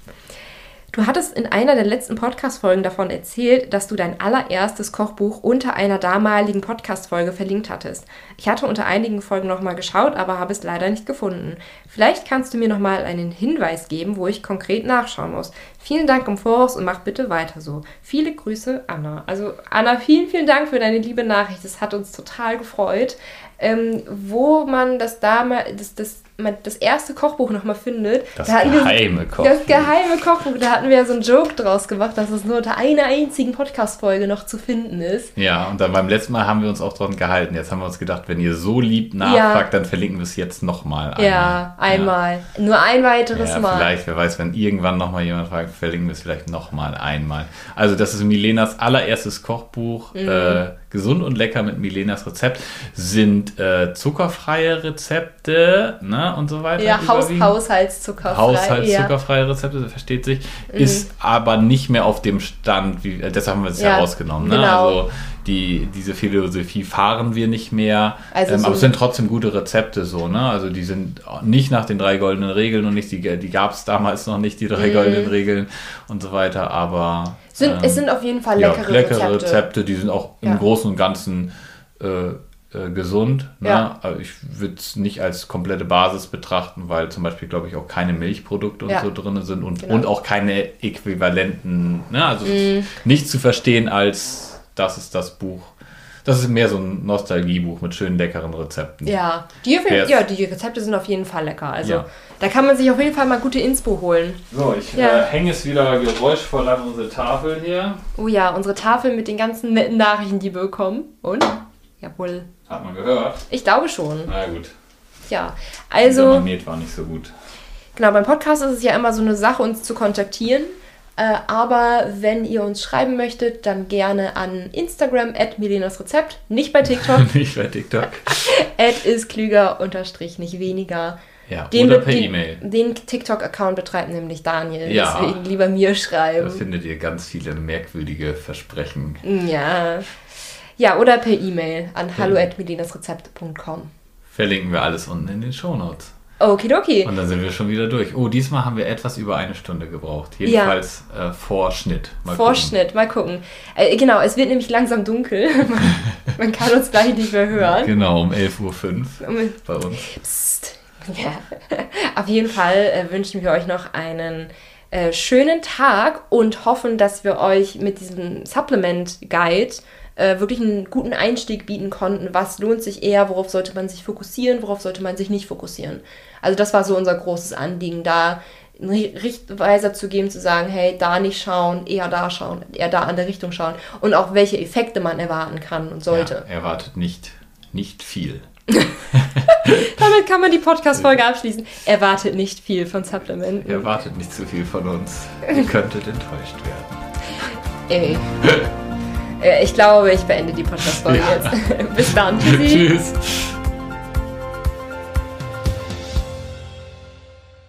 Du hattest in einer der letzten Podcast-Folgen davon erzählt, dass du dein allererstes Kochbuch unter einer damaligen Podcast-Folge verlinkt hattest. Ich hatte unter einigen Folgen nochmal geschaut, aber habe es leider nicht gefunden. Vielleicht kannst du mir nochmal einen Hinweis geben, wo ich konkret nachschauen muss. Vielen Dank im Voraus und mach bitte weiter so. Viele Grüße, Anna. Also Anna, vielen, vielen Dank für deine liebe Nachricht. Das hat uns total gefreut. Ähm, wo man das damals, das, das das erste Kochbuch nochmal findet. Das da geheime wir, Kochbuch. Das geheime Kochbuch. Da hatten wir ja so einen Joke draus gemacht, dass es nur unter einer einzigen Podcast-Folge noch zu finden ist. Ja, und dann beim letzten Mal haben wir uns auch dran gehalten. Jetzt haben wir uns gedacht, wenn ihr so lieb nachfragt, ja. dann verlinken wir es jetzt nochmal. Ja, einmal. Ja. Nur ein weiteres ja, Mal. Vielleicht, wer weiß, wenn irgendwann nochmal jemand fragt, verlinken wir es vielleicht nochmal einmal. Also das ist Milenas allererstes Kochbuch. Mhm. Äh, gesund und lecker mit Milenas Rezept sind äh, zuckerfreie Rezepte ne, und so weiter. Ja, Haus, Haushaltszuckerfrei. Haushaltszuckerfreie ja. Rezepte, versteht sich. Mhm. Ist aber nicht mehr auf dem Stand, wie, deshalb haben wir es ja, herausgenommen. Ne? Genau. Also die, diese Philosophie fahren wir nicht mehr. Also ähm, so aber es sind trotzdem gute Rezepte so, ne? Also die sind nicht nach den drei goldenen Regeln und nicht, die, die gab es damals noch nicht, die drei mhm. goldenen Regeln und so weiter, aber sind, ähm, es sind auf jeden Fall leckere, ja, leckere Rezepte. Rezepte. Die sind auch im Großen und Ganzen äh, äh, gesund. Ne? Ja. Also ich würde es nicht als komplette Basis betrachten, weil zum Beispiel, glaube ich, auch keine Milchprodukte und ja. so drin sind und, genau. und auch keine äquivalenten, ne? also mm. nicht zu verstehen als das ist das Buch das ist mehr so ein Nostalgiebuch mit schönen leckeren Rezepten. Ja, die, ja, die Rezepte sind auf jeden Fall lecker. Also ja. da kann man sich auf jeden Fall mal gute Inspo holen. So, ich ja. äh, hänge es wieder geräuschvoll an unsere Tafel hier. Oh ja, unsere Tafel mit den ganzen netten Nachrichten, die wir bekommen. Und? Jawohl. Hat man gehört? Ich glaube schon. Na gut. Ja, also. Der Magnet war nicht so gut. Genau, beim Podcast ist es ja immer so eine Sache, uns zu kontaktieren. Äh, aber wenn ihr uns schreiben möchtet, dann gerne an Instagram at Milenas Rezept, nicht bei TikTok. nicht bei TikTok. at ist klüger unterstrich nicht weniger. Ja, den, oder per E-Mail. Den, den TikTok-Account betreibt nämlich Daniel. Ja, deswegen lieber mir schreiben. Da findet ihr ganz viele merkwürdige Versprechen. Ja. Ja, oder per E-Mail an ja. hallo at milenasrezept.com. Verlinken wir alles unten in den Shownotes. Okidoki. Und dann sind wir schon wieder durch. Oh, diesmal haben wir etwas über eine Stunde gebraucht. Jedenfalls ja. äh, Vorschnitt. Mal Vorschnitt, gucken. mal gucken. Äh, genau, es wird nämlich langsam dunkel. Man kann uns gleich nicht mehr hören. Genau, um 11.05 Uhr bei uns. Psst. Ja. Auf jeden Fall äh, wünschen wir euch noch einen äh, schönen Tag und hoffen, dass wir euch mit diesem Supplement Guide äh, wirklich einen guten Einstieg bieten konnten. Was lohnt sich eher, worauf sollte man sich fokussieren, worauf sollte man sich nicht fokussieren. Also das war so unser großes Anliegen, da einen Richtweiser zu geben, zu sagen, hey, da nicht schauen, eher da schauen, eher da an der Richtung schauen und auch welche Effekte man erwarten kann und sollte. Ja, erwartet nicht, nicht viel. Damit kann man die Podcast-Folge abschließen. Erwartet nicht viel von Supplementen. Erwartet nicht zu viel von uns. Ihr könntet enttäuscht werden. Ey. Äh, ich glaube, ich beende die Podcast-Folge ja. jetzt. Bis dann. Tschüssi. Tschüss.